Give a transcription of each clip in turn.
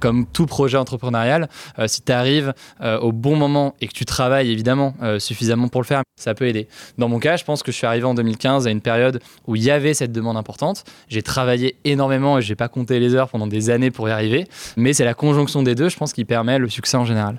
comme tout projet entrepreneurial, euh, si tu arrives euh, au bon moment et que tu travailles évidemment euh, suffisamment pour le faire, ça peut aider. Dans mon cas, je pense que je suis arrivé en 2015 à une période où il y avait cette demande importante. J'ai travaillé énormément et j'ai pas compté les heures pendant des années pour y arriver, mais c'est la conjonction des deux, je pense, qui permet le succès en général.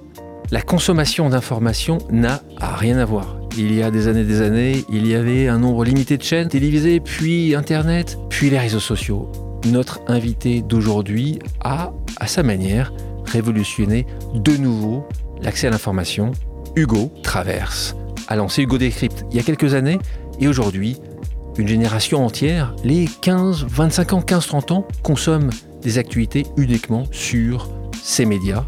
La consommation d'informations n'a rien à voir il y a des années des années, il y avait un nombre limité de chaînes télévisées, puis Internet, puis les réseaux sociaux. Notre invité d'aujourd'hui a, à sa manière, révolutionné de nouveau l'accès à l'information. Hugo Traverse a lancé Hugo Décrypte il y a quelques années et aujourd'hui, une génération entière, les 15, 25 ans, 15, 30 ans, consomme des actualités uniquement sur ces médias,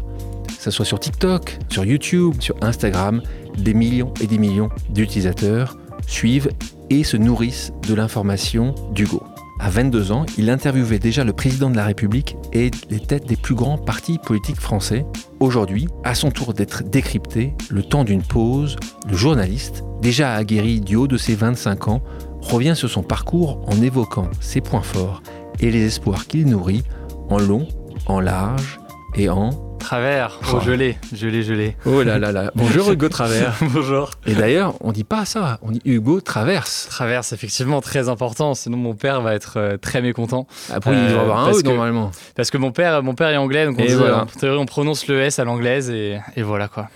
ce soit sur TikTok, sur YouTube, sur Instagram des millions et des millions d'utilisateurs suivent et se nourrissent de l'information d'Hugo. À 22 ans, il interviewait déjà le président de la République et les têtes des plus grands partis politiques français. Aujourd'hui, à son tour d'être décrypté, le temps d'une pause, le journaliste, déjà aguerri du haut de ses 25 ans, revient sur son parcours en évoquant ses points forts et les espoirs qu'il nourrit en long, en large et en Travers. Oh, je l'ai, je l'ai, je l'ai. Oh là là là. Bonjour Hugo Travers. Bonjour. Et d'ailleurs, on dit pas ça, on dit Hugo Traverse. Traverse, effectivement, très important. Sinon, mon père va être euh, très mécontent. Après, il doit avoir un euh, O normalement. Parce que mon père, mon père est anglais, donc on, dit, voilà. Euh, on prononce le S à l'anglaise et, et voilà quoi.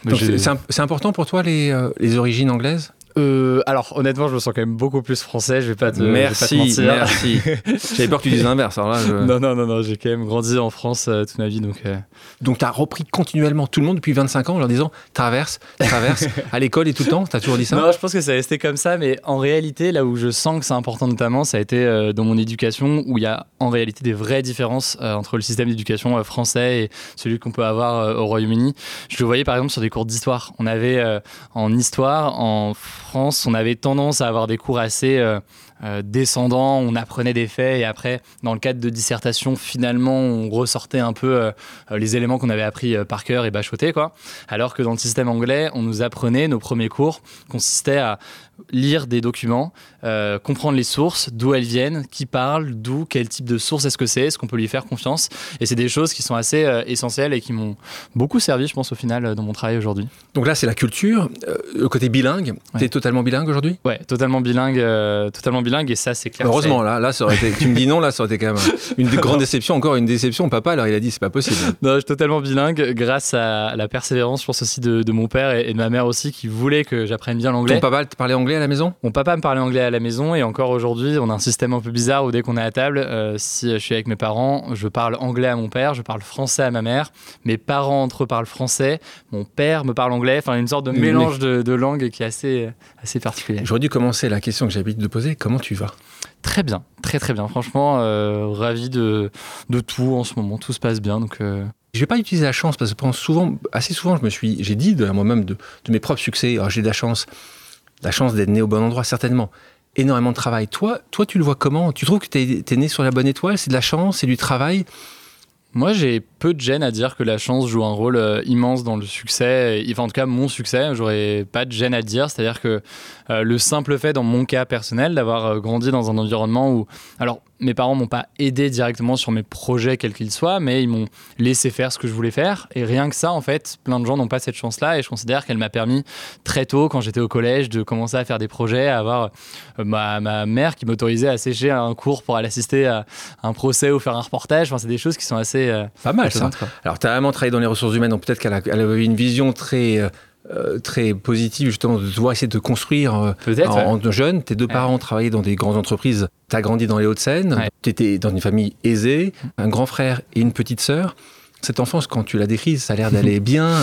C'est important pour toi les, les origines anglaises? Euh, alors honnêtement, je me sens quand même beaucoup plus français. Je vais pas te, merci, vais pas te mentir. merci. J'avais peur que tu dises l'inverse. Alors là, je... Non, non, non, non. J'ai quand même grandi en France euh, toute ma vie, donc. Euh... Donc tu as repris continuellement tout le monde depuis 25 ans en leur disant traverse, traverse à l'école et tout le temps. T'as toujours dit ça? Non, je pense que ça resté comme ça, mais en réalité, là où je sens que c'est important notamment, ça a été euh, dans mon éducation où il y a en réalité des vraies différences euh, entre le système d'éducation français et celui qu'on peut avoir au Royaume-Uni. Je le voyais par exemple sur des cours d'histoire. On avait en histoire en On avait tendance à avoir des cours assez euh, euh, descendants, on apprenait des faits et après, dans le cadre de dissertation, finalement, on ressortait un peu euh, les éléments qu'on avait appris par cœur et bachotés, quoi. Alors que dans le système anglais, on nous apprenait, nos premiers cours consistaient à lire des documents, euh, comprendre les sources, d'où elles viennent, qui parlent, d'où, quel type de source est-ce que c'est, est-ce qu'on peut lui faire confiance. Et c'est des choses qui sont assez euh, essentielles et qui m'ont beaucoup servi, je pense, au final, euh, dans mon travail aujourd'hui. Donc là, c'est la culture, le côté bilingue. Tu es totalement bilingue aujourd'hui? Ouais, totalement bilingue, totalement bilingue, et ça, c'est clair. Heureusement, là, là ça aurait été, tu me dis non, là, ça aurait été quand même une grande déception, encore une déception. Papa, alors il a dit, c'est pas possible. Non, je suis totalement bilingue, grâce à la persévérance, je pense aussi, de, mon père et, de ma mère aussi, qui voulaient que j'apprenne bien l'anglais. Ton papa parlait anglais? À la maison? Mon papa me parlait anglais à la maison et encore aujourd'hui, on a un système un peu bizarre où dès qu'on est à table, euh, si je suis avec mes parents, je parle anglais à mon père, je parle français à ma mère, mes parents entre eux parlent français, mon père me parle anglais, enfin une sorte de mélange de, langues qui est assez, assez particulier. J'aurais dû commencer la question que j'ai l'habitude de poser, comment tu vas? Très bien, très très bien. Franchement, euh, ravi de, de tout. En ce moment, tout se passe bien. Donc, euh, je vais pas utiliser la chance parce que souvent, assez souvent, je me suis, j'ai dit de moi-même de, de, mes propres succès, oh, j'ai de la chance la chance d'être né au bon endroit, certainement. Énormément de travail. Toi, toi tu le vois comment? Tu trouves que tu es, né sur la bonne étoile? C'est de la chance? C'est du travail? Moi, j'ai peu de gêne à dire que la chance joue un rôle euh, immense dans le succès. Enfin, en tout cas, mon succès, j'aurais pas de gêne à dire. C'est-à-dire que euh, le simple fait, dans mon cas personnel, d'avoir euh, grandi dans un environnement où, alors, mes parents m'ont pas aidé directement sur mes projets quels qu'ils soient, mais ils m'ont laissé faire ce que je voulais faire. Et rien que ça, en fait, plein de gens n'ont pas cette chance-là. Et je considère qu'elle m'a permis très tôt, quand j'étais au collège, de commencer à faire des projets, à avoir euh, ma, ma, mère qui m'autorisait à sécher un cours pour aller assister à un procès ou faire un reportage. Enfin, c'est des choses qui sont assez. Euh, pas mal, ça. Alors, tu as vraiment travaillé dans les ressources humaines, donc peut-être qu'elle avait une vision très. Euh, très positive justement de devoir essayer de construire en, en, jeune. Tes deux parents travaillaient dans des grandes entreprises tu as grandi dans les Hauts-de-Seine, tu étais dans une famille aisée, un grand frère et une petite sœur. Cette enfance, quand tu la décris, ça a l'air d'aller bien.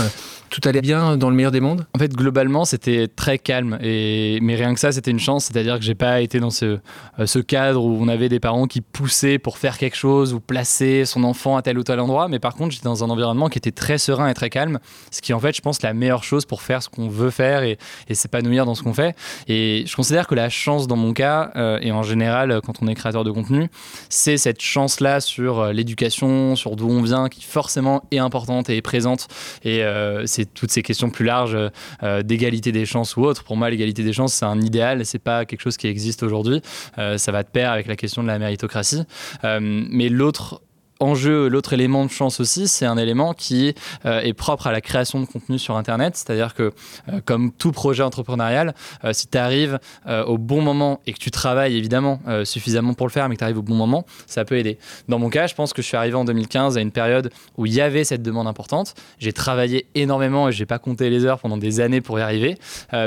Tout allait bien dans le meilleur des mondes En fait, globalement, c'était très calme. Et... Mais rien que ça, c'était une chance. C'est-à-dire que j'ai pas été dans ce, euh, ce cadre où on avait des parents qui poussaient pour faire quelque chose ou placer son enfant à tel ou tel endroit. Mais par contre, j'étais dans un environnement qui était très serein et très calme. Ce qui, en fait, je pense, la meilleure chose pour faire ce qu'on veut faire et, et s'épanouir dans ce qu'on fait. Et je considère que la chance, dans mon cas, euh, et en général, quand on est créateur de contenu, c'est cette chance-là sur euh, l'éducation, sur d'où on vient, qui forcément est importante et est présente. Et c'est toutes ces questions plus larges euh, d'égalité des chances ou autre. Pour moi, l'égalité des chances, c'est un idéal, c'est pas quelque chose qui existe aujourd'hui. Euh, ça va de pair avec la question de la méritocratie. mais l'autre enjeu, l'autre élément de chance aussi, c'est un élément qui euh, est propre à la création de contenu sur Internet. C'est-à-dire que, euh, comme tout projet entrepreneurial, euh, si tu arrives au bon moment et que tu travailles évidemment suffisamment pour le faire, mais que tu arrives au bon moment, ça peut aider. Dans mon cas, je pense que je suis arrivé en 2015 à une période où il y avait cette demande importante. J'ai travaillé énormément et j'ai pas compté les heures pendant des années pour y arriver.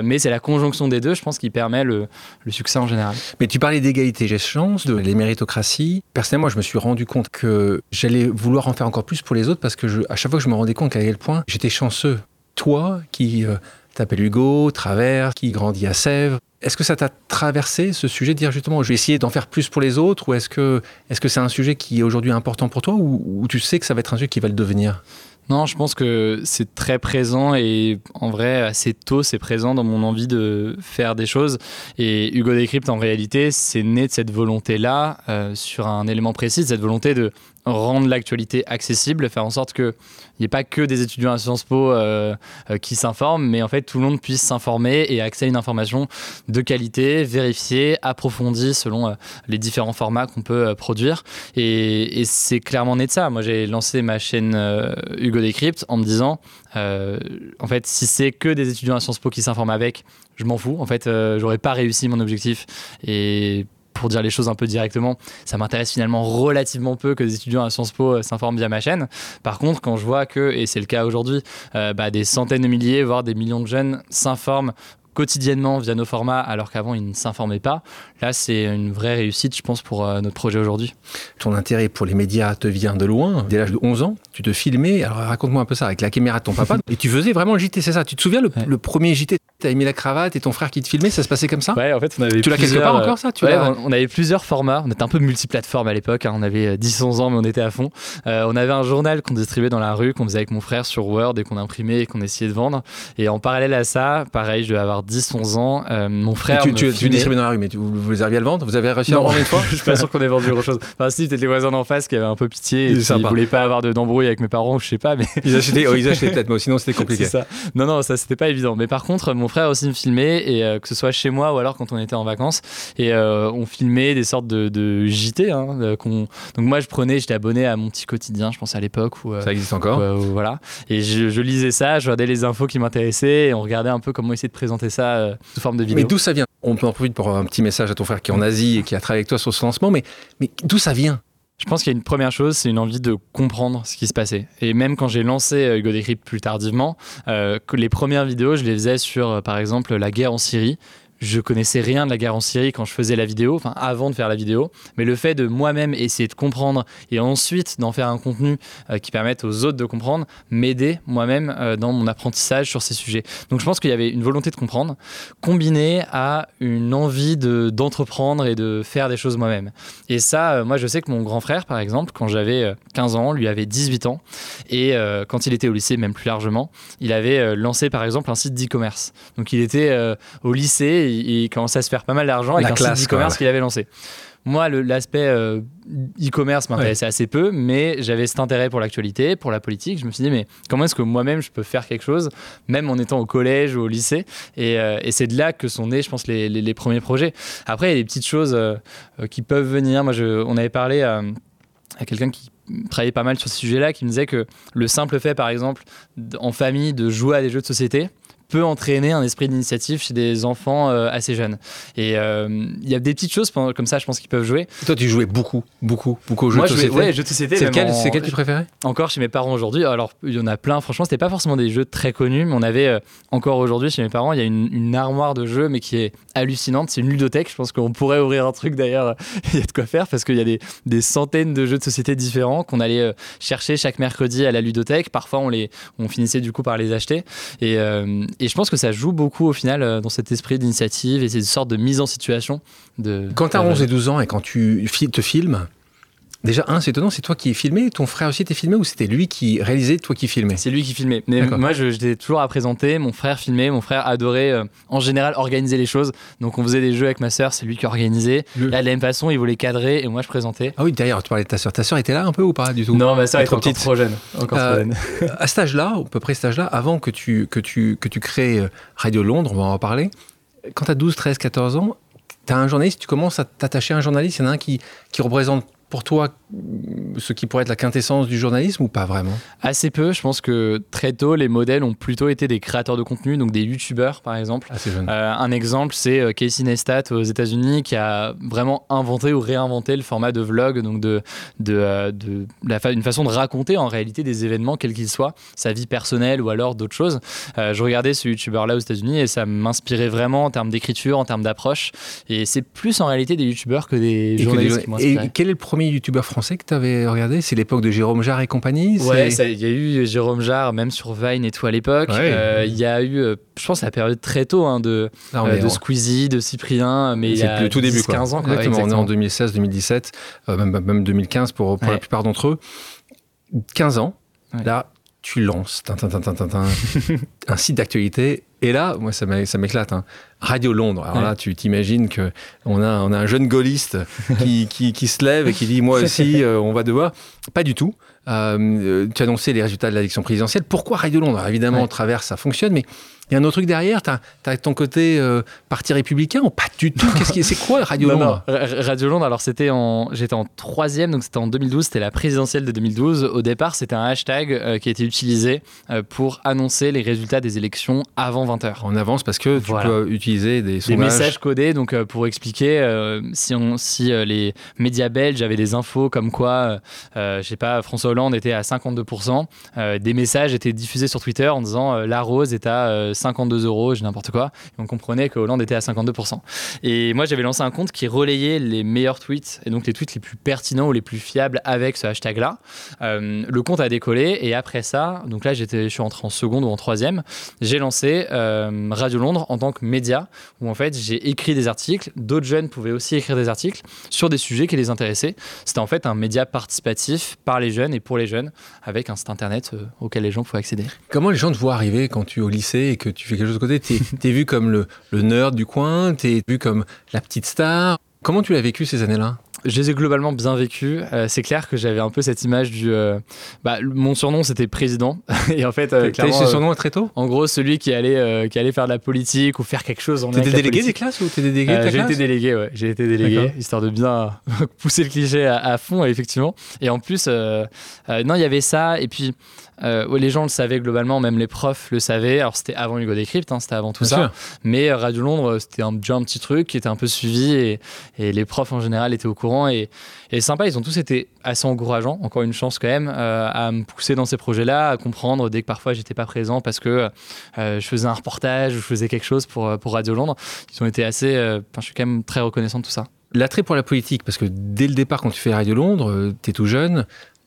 mais c'est la conjonction des deux, je pense, qui permet le, le succès en général. Mais tu parlais d'égalité, j'ai chance, de les méritocraties. Personnellement, je me suis rendu compte que j'allais vouloir en faire encore plus pour les autres parce que à chaque fois que je me rendais compte à quel point j'étais chanceux. Toi, qui euh, t'appelles Hugo, Travers, qui grandit à Sèvres, est-ce que ça t'a traversé ce sujet de dire justement je vais essayer d'en faire plus pour les autres ou est-ce que est-ce que c'est un sujet qui est aujourd'hui important pour toi ou, tu sais que ça va être un sujet qui va le devenir? Non, je pense que c'est très présent et en vrai, assez tôt, c'est présent dans mon envie de faire des choses. Et Hugo Décrypte, en réalité, c'est né de cette volonté-là, euh, sur un élément précis, cette volonté de rendre l'actualité accessible, faire en sorte qu'il n'y ait pas que des étudiants à Sciences Po euh, euh, qui s'informent, mais en fait tout le monde puisse s'informer et accéder à une information de qualité, vérifiée, approfondie selon euh, les différents formats qu'on peut produire. Et, c'est clairement né de ça. Moi j'ai lancé ma chaîne Hugo Décrypte en me disant, en fait si c'est que des étudiants à Sciences Po qui s'informent avec, je m'en fous. En fait j'aurais pas réussi mon objectif. Et pour dire les choses un peu directement, ça m'intéresse finalement relativement peu que des étudiants à Sciences Po euh, s'informent via ma chaîne. Par contre, quand je vois que, et c'est le cas aujourd'hui, euh, bah, des centaines de milliers, voire des millions de jeunes s'informent quotidiennement via nos formats alors qu'avant ils ne s'informaient pas. Là, c'est une vraie réussite, je pense, pour euh, notre projet aujourd'hui. Ton intérêt pour les médias te vient de loin. Dès l'âge de 11 ans, tu te filmais. Alors raconte-moi un peu ça avec la caméra de ton papa. et tu faisais vraiment le JT, c'est ça? Tu te souviens le, premier JT Tu as mis la cravate et ton frère qui te filmait, ça se passait comme ça? Ouais, en fait, on avait Tu l'as quelque part encore ça? Tu ouais, on avait plusieurs formats. On était un peu multiplateforme à l'époque. Hein. On avait 10-11 ans, mais on était à fond. Euh, on avait un journal qu'on distribuait dans la rue, qu'on faisait avec mon frère sur Word et qu'on imprimait et qu'on essayait de vendre. Et en parallèle à ça, pareil, je devais avoir 10-11 ans. Euh, mon frère. tu, tu, tu distribuais dans la rue, mais vous, vous arriviez à le vendre? Vous avez réussi à vendre une fois? Je suis pas sûr qu'on ait vendu grand chose. Enfin, si, peut-être les voisins d'en face qui avaient un peu pitié et qui voulaient pas avoir d'embrouille avec mes parents, je sais pas. Mais... Ils achetaient, oh, ils achetaient peut-être, mais sinon c'était compliqué. Ça. Non, non, ça c'était pas évident. Mais par contre, mon frère aussi me filmait, et euh, que ce soit chez moi ou alors quand on était en vacances, et euh, on filmait des sortes de, de JT. Hein, Donc moi, je prenais, j'étais abonné à mon petit quotidien, je pense à l'époque. Où, ça existe encore Voilà. Et je, je, lisais ça, je regardais les infos qui m'intéressaient, et on regardait un peu comment essayer de présenter ça sous forme de vidéo. Mais d'où ça vient? On peut en profiter pour un petit message à ton frère qui est en Asie et qui a travaillé avec toi sur ce lancement, mais, mais d'où ça vient? Je pense qu'il y a une première chose, c'est une envie de comprendre ce qui se passait. Et même quand j'ai lancé euh, Hugo Décrypte plus tardivement, euh, les premières vidéos, je les faisais sur, euh, par exemple, la guerre en Syrie je connaissais rien de la guerre en Syrie quand je faisais la vidéo, enfin avant de faire la vidéo, mais le fait de moi-même essayer de comprendre et ensuite d'en faire un contenu euh, qui permette aux autres de comprendre, m'aider moi-même euh, dans mon apprentissage sur ces sujets. Donc je pense qu'il y avait une volonté de comprendre, combinée à une envie de, d'entreprendre et de faire des choses moi-même. Et ça, euh, moi je sais que mon grand frère, par exemple, quand j'avais 15 ans, lui avait 18 ans, et quand il était au lycée, même plus largement, il avait lancé par exemple un site d'e-commerce. Donc il était au lycée il, commençait à se faire pas mal d'argent avec un site e-commerce qu'il avait lancé. Moi, l'aspect euh, e-commerce m'intéressait assez peu, mais j'avais cet intérêt pour l'actualité, pour la politique. Je me suis dit, mais comment est-ce que moi-même je peux faire quelque chose, même en étant au collège ou au lycée? Et, euh, c'est de là que sont nés, je pense, les, premiers projets. Après, il y a des petites choses euh, qui peuvent venir. Moi, je, on avait parlé à, à quelqu'un qui travaillait pas mal sur ce sujet-là, qui me disait que le simple fait, par exemple, en famille, de jouer à des jeux de société, peut entraîner un esprit d'initiative chez des enfants euh, assez jeunes. Et il y a des petites choses comme ça, je pense, qui peuvent jouer. toi, tu jouais beaucoup, beaucoup, beaucoup aux jeux Moi, de société. ouais, jeux de société. C'est lequel, en... tu préférais? Encore chez mes parents aujourd'hui. Alors, il y en a plein. Franchement, c'était pas forcément des jeux très connus, mais on avait encore aujourd'hui chez mes parents, il y a une, une, armoire de jeux, mais qui est hallucinante. C'est une ludothèque. Je pense qu'on pourrait ouvrir un truc d'ailleurs. il y a de quoi faire parce qu'il y a des, des, centaines de jeux de société différents qu'on allait chercher chaque mercredi à la ludothèque. Parfois, on les, on finissait du coup par les acheter. Et, et je pense que ça joue beaucoup au final euh, dans cet esprit d'initiative et cette sorte de mise en situation. De, quand tu as 11 et 12 ans et quand tu te filmes, Déjà, un, c'est étonnant, c'est toi qui es filmé, ton frère aussi t'es filmé ou c'était lui qui réalisait, toi qui filmais? C'est lui qui filmait. Mais moi, j'étais toujours à présenter, mon frère filmait, mon frère adorait euh, en général organiser les choses. Donc on faisait des jeux avec ma sœur, c'est lui qui organisait. Là, de la même façon, il voulait cadrer et moi je présentais. Ah oui, d'ailleurs, tu parlais de ta sœur. Ta sœur était là un peu ou pas du tout? Non, ma sœur était petite. trop jeune. Encore euh, à cet âge-là, à peu près cet âge-là, avant que tu, que, tu, que tu crées euh, Radio Londres, on va en reparler, quand tu as 12, 13, 14 ans, tu as un journaliste, tu commences à t'attacher à un journaliste, il y en a un qui, qui représente pour toi ce qui pourrait être la quintessence du journalisme ou pas vraiment? Assez peu. Je pense que très tôt, les modèles ont plutôt été des créateurs de contenu, donc des youtubeurs par exemple. Assez jeune. Euh, un exemple, c'est euh, Casey Neistat aux États-Unis qui a vraiment inventé ou réinventé le format de vlog, donc de, de, euh, de, la une façon de raconter en réalité des événements, quels qu'ils soient, sa vie personnelle ou alors d'autres choses. je regardais ce youtubeur-là aux États-Unis et ça m'inspirait vraiment en termes d'écriture, en termes d'approche. Et c'est plus en réalité des youtubeurs que des journalistes qui m'inspiraient. Et quel est le premier youtubeur français que tu avais regardé C'est l'époque de Jérôme Jarre et compagnie Ouais, il y a eu Jérôme Jarre, même sur Vine et tout à l'époque. Euh, il y a eu, euh, je pense, la période très tôt hein, de, euh, de Squeezie, de Cyprien, mais il y a le tout 10, début, 15 ans. exactement, on est en 2016, 2017, même, même 2015 pour, pour la plupart d'entre eux. 15 ans, là, tu lances un site d'actualité. Et là, moi, ça m'éclate. Hein. Radio Londres. Alors là, tu t'imagines que on a, on a un jeune gaulliste qui, qui, qui, se lève et qui dit moi aussi, euh, on va devoir. Pas du tout. Euh, tu as annoncé les résultats de l'élection présidentielle. Pourquoi Radio Londres? Évidemment, au travers, ça fonctionne, mais il y a un autre truc derrière. Tu as, ton côté euh, parti républicain ou pas du tout? Qu'est-ce qui, c'est quoi Radio Londres? Radio Londres, alors c'était en, j'étais en troisième, donc c'était en 2012. C'était la présidentielle de 2012. Au départ, c'était un hashtag euh, qui a été utilisé euh, pour annoncer les résultats des élections avant 20h. En avance parce que tu peux utiliser des sondages. Des messages codés, donc pour expliquer si, on, si les médias belges avaient des infos comme quoi, je sais pas, François Hollande était à 52%, des messages étaient diffusés sur Twitter en disant la rose est à 52 euros, j'ai n'importe quoi. Et on comprenait que Hollande était à 52%. Et moi, j'avais lancé un compte qui relayait les meilleurs tweets et donc les tweets les plus pertinents ou les plus fiables avec ce hashtag-là. Euh, le compte a décollé et après ça, donc là, j'étais, je suis entré en seconde ou en troisième, j'ai lancé euh, Radio Londres en tant que média où en fait j'ai écrit des articles. D'autres jeunes pouvaient aussi écrire des articles sur des sujets qui les intéressaient. C'était en fait un média participatif par les jeunes et pour les jeunes avec un site internet euh, auquel les gens pouvaient accéder. Comment les gens te voient arriver quand tu es au lycée et que tu fais quelque chose de côté. Tu es, vu comme le, le, nerd du coin, tu es vu comme la petite star. Comment tu l'as vécu ces années-là? Je les ai globalement bien vécus. Euh, c'est clair que j'avais un peu cette image du. Euh, bah, mon surnom c'était président. et en fait, euh, ce surnom très tôt? En gros, celui qui allait qui allait faire de la politique ou faire quelque chose. en T'étais délégué des classes ou t'es délégué de J'ai été délégué, ouais. J'ai été délégué histoire de bien pousser le cliché à, à fond, effectivement. Et en plus, non, il y avait ça. Et puis. Euh, les gens le savaient globalement, même les profs le savaient. Alors c'était avant Hugo Décrypte, hein, c'était avant tout ça. Mais Radio Londres, c'était un, déjà un petit truc qui était un peu suivi et, les profs en général étaient au courant. Et, et sympa, ils ont tous été assez encourageants, encore une chance quand même, euh, à me pousser dans ces projets-là, à comprendre dès que parfois j'étais pas présent parce que euh, je faisais un reportage ou je faisais quelque chose pour, pour Radio Londres. Ils ont été assez. je suis quand même très reconnaissant de tout ça. L'attrait pour la politique, parce que dès le départ, quand tu fais Radio Londres, tu es tout jeune,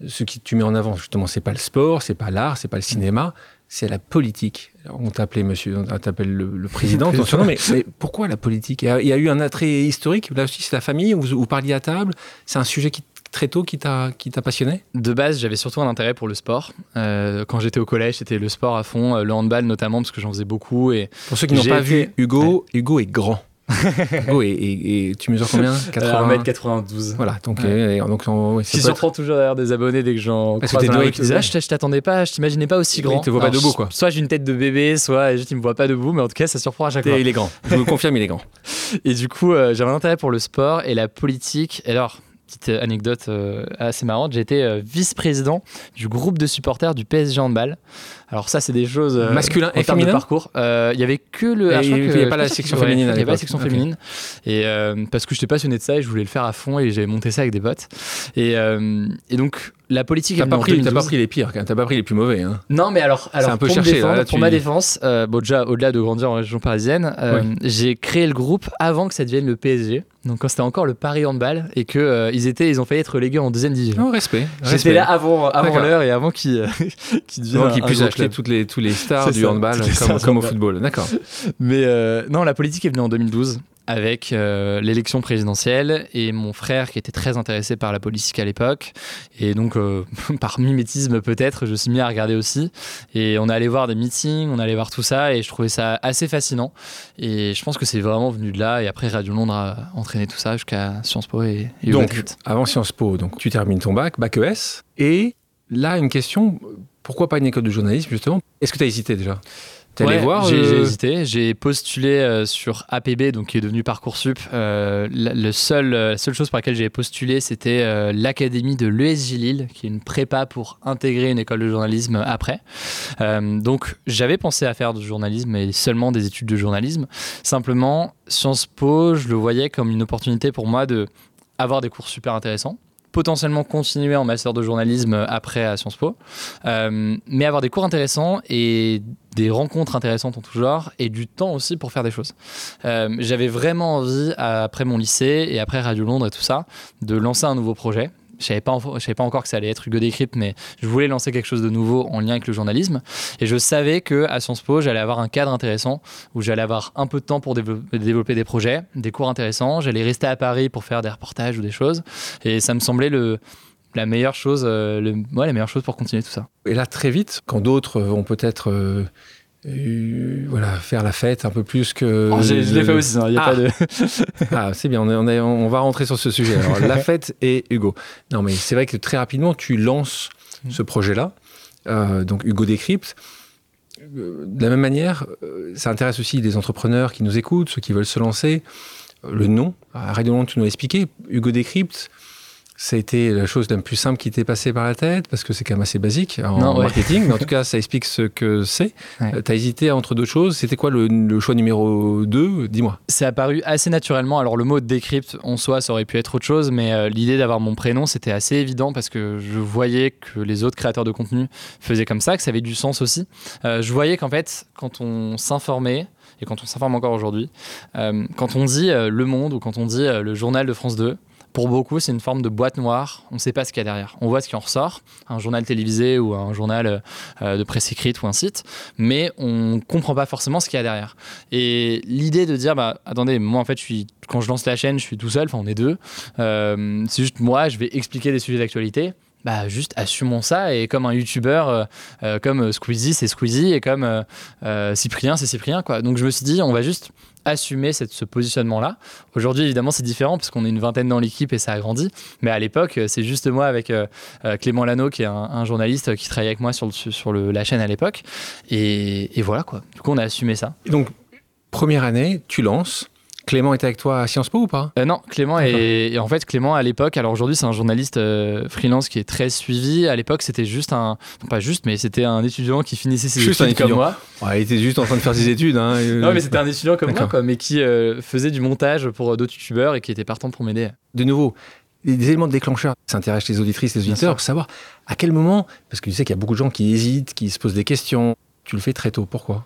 ce qui tu mets en avant, justement, c'est pas le sport, c'est pas l'art, c'est pas le cinéma, c'est la politique. on t'appelait monsieur, on t'appelle le, président, mais, mais, pourquoi la politique? Il y, a, eu un attrait historique, là aussi c'est la famille, vous, vous parliez à table, c'est un sujet qui très tôt qui t'a qui t'a passionné? De base, j'avais surtout un intérêt pour le sport. Euh, quand j'étais au collège, c'était le sport à fond, euh, le handball notamment parce que j'en faisais beaucoup. Et pour ceux qui n'ont pas vu Hugo, Hugo est grand. oh, et, tu mesures combien? 80... 1m92. Voilà, donc, ouais. donc ouais, qui surprend toujours derrière des abonnés dès que j'en croise dans la qui disent ah, je t'attendais pas, je t'imaginais pas aussi grand. Il te voit pas debout quoi. Soit j'ai une tête de bébé, soit juste il me voit pas debout, mais en tout cas ça surprend à chaque fois. Il est grand. Je vous confirme, il est grand. Et du coup, euh, j'avais un intérêt pour le sport et la politique. Et alors, petite anecdote assez marrante, j'ai été vice-président du groupe de supporters du PSG Handball. Alors ça, c'est des choses masculin et féminin. parcours. Il y avait que le. il n'y avait pas la section féminine. Il n'y avait pas la section féminine. Et parce que j'étais passionné de ça et je voulais le faire à fond et j'ai monté ça avec des potes. Et, et donc la politique. T'as pas, pris, pas pris les pires, t'as pas pris les plus mauvais. Hein. Non, mais alors, alors un peu pour, cherché, pour ma défense, euh, bon, déjà au-delà de grandir en région parisienne, euh, j'ai créé le groupe avant que ça devienne le PSG. Donc quand c'était encore le Paris handball et que euh, ils étaient, ils ont failli être relégués en deuxième division. Oh, respect. J'étais là avant, avant l'heure et avant qu'ils qu qu puissent acheter toutes les tous les stars du handball comme, comme au football. D'accord. Mais non, la politique est venue en 2012 avec euh, l'élection présidentielle et mon frère qui était très intéressé par la politique à l'époque. Et donc, euh, par mimétisme peut-être, je suis mis à regarder aussi. Et on allait voir des meetings, on allait voir tout ça et je trouvais ça assez fascinant. Et je pense que c'est vraiment venu de là. Et après, Radio Londres a entraîné tout ça jusqu'à Sciences Po et, et Donc, avant Sciences Po, donc, tu termines ton bac, bac ES. Et là, une question, pourquoi pas une école de journalisme justement? Est-ce que tu as hésité déjà? Voir J'ai euh, hésité. J'ai postulé euh, sur APB, donc qui est devenu Parcoursup. Euh, le seul, la seule chose pour laquelle j'ai postulé, c'était l'académie de l'ESJ Lille, qui est une prépa pour intégrer une école de journalisme après. donc j'avais pensé à faire du journalisme et seulement des études de journalisme. Simplement, Sciences Po, je le voyais comme une opportunité pour moi de avoir des cours super intéressants potentiellement continuer en master de journalisme après à Sciences Po, euh, mais avoir des cours intéressants et des rencontres intéressantes en tout genre et du temps aussi pour faire des choses. Euh, j'avais vraiment envie, après mon lycée et après Radio Londres et tout ça, de lancer un nouveau projet je savais pas, je savais pas encore que ça allait être Hugo Décrypte, mais je voulais lancer quelque chose de nouveau en lien avec le journalisme. Et je savais que à Sciences Po, j'allais avoir un cadre intéressant où j'allais avoir un peu de temps pour développer des projets, des cours intéressants. J'allais rester à Paris pour faire des reportages ou des choses. Et ça me semblait le la meilleure chose, euh, la meilleure chose pour continuer tout ça. Et là, très vite, quand d'autres vont peut-être euh, voilà, faire la fête un peu plus que. Oh, je l'ai fait aussi, il a pas de. ah, c'est bien, on, on, on, va rentrer sur ce sujet. Alors, la fête et Hugo. Non, mais c'est vrai que très rapidement, tu lances mm. ce projet-là, euh, donc Hugo Décrypte. Euh, de la même manière, euh, ça intéresse aussi des entrepreneurs qui nous écoutent, ceux qui veulent se lancer. Le nom, à Radio Londres, tu nous l'as expliqué. Hugo Décrypte, ça a été la chose la plus simple qui t'est passée par la tête parce que c'est quand même assez basique en marketing, mais en tout cas, ça explique ce que c'est. Euh, tu as hésité entre deux choses. C'était quoi le, choix numéro 2 Dis-moi. C'est apparu assez naturellement. Alors, le mot décrypte en soi, ça aurait pu être autre chose, mais euh, l'idée d'avoir mon prénom, c'était assez évident parce que je voyais que les autres créateurs de contenu faisaient comme ça, que ça avait du sens aussi. Euh, je voyais qu'en fait, quand on s'informait, et quand on s'informe encore aujourd'hui, quand on dit Le Monde ou quand on dit le journal de France 2, pour beaucoup, c'est une forme de boîte noire. On ne sait pas ce qu'il y a derrière. On voit ce qui en ressort, un journal télévisé ou un journal euh, de presse écrite ou un site, mais on ne comprend pas forcément ce qu'il y a derrière. Et l'idée de dire, bah, attendez, moi en fait, je suis, quand je lance la chaîne, je suis tout seul, enfin on est deux. Euh, c'est juste moi, je vais expliquer des sujets d'actualité bah juste assumons ça et comme un youtubeur euh, comme Squeezie c'est Squeezie et comme Cyprien c'est Cyprien quoi donc je me suis dit on va juste assumer cette, ce positionnement-là. Aujourd'hui, évidemment, c'est différent parce qu'on est une vingtaine dans l'équipe et ça a grandi. Mais à l'époque, c'est juste moi avec euh, euh, Clément Lano, qui est un, journaliste qui travaillait avec moi sur, le, sur le, la chaîne à l'époque. Et, et, voilà, quoi. Du coup, on a assumé ça. donc, première année, tu lances. Clément était avec toi à Sciences Po ou pas? Euh, Non, Clément est en fait Clément à l'époque. Alors aujourd'hui c'est un journaliste euh, freelance qui est très suivi. À l'époque c'était juste un, pas juste, mais c'était un étudiant qui finissait ses juste études comme moi. il était juste en train de faire ses études. Hein, non mais c'était un étudiant comme moi, mais qui euh, faisait du montage pour d'autres youtubeurs et qui était partant pour m'aider. De nouveau, des éléments de déclencheur. Ça intéresse les auditrices, les auditeurs, pour savoir à quel moment, parce que tu sais qu'il y a beaucoup de gens qui hésitent, qui se posent des questions. Tu le fais très tôt. Pourquoi?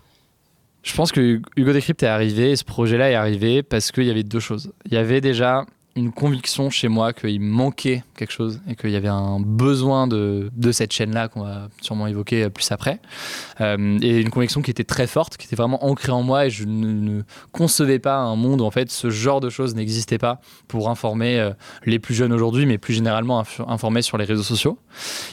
Je pense que Hugo Decrypt est arrivé, ce projet-là est arrivé parce qu'il y avait deux choses. Il y avait déjà une conviction chez moi qu'il manquait quelque chose et qu'il y avait un besoin de, de cette chaîne-là qu'on va sûrement évoquer plus après. Euh, et une conviction qui était très forte, qui était vraiment ancrée en moi et je ne, concevais pas un monde où en fait ce genre de choses n'existait pas pour informer euh, les plus jeunes aujourd'hui, mais plus généralement informer sur les réseaux sociaux.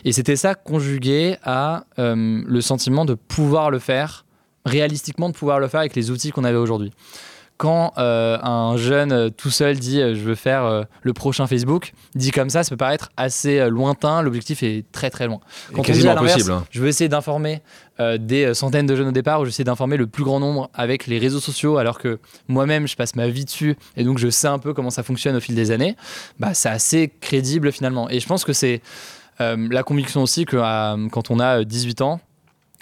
Et c'était ça conjugué à euh, le sentiment de pouvoir le faire réalistiquement de pouvoir le faire avec les outils qu'on avait aujourd'hui. quand euh, un jeune euh, tout seul dit euh, je veux faire euh, le prochain Facebook, dit comme ça, ça peut paraître assez lointain. L'objectif est très très loin. Quand on dit à impossible. hein. je veux essayer d'informer euh, des centaines de jeunes au départ, ou j'essaie d'informer le plus grand nombre avec les réseaux sociaux, alors que moi-même je passe ma vie dessus et donc je sais un peu comment ça fonctionne au fil des années. Bah, c'est assez crédible finalement. Et je pense que c'est la conviction aussi que quand on a 18 ans,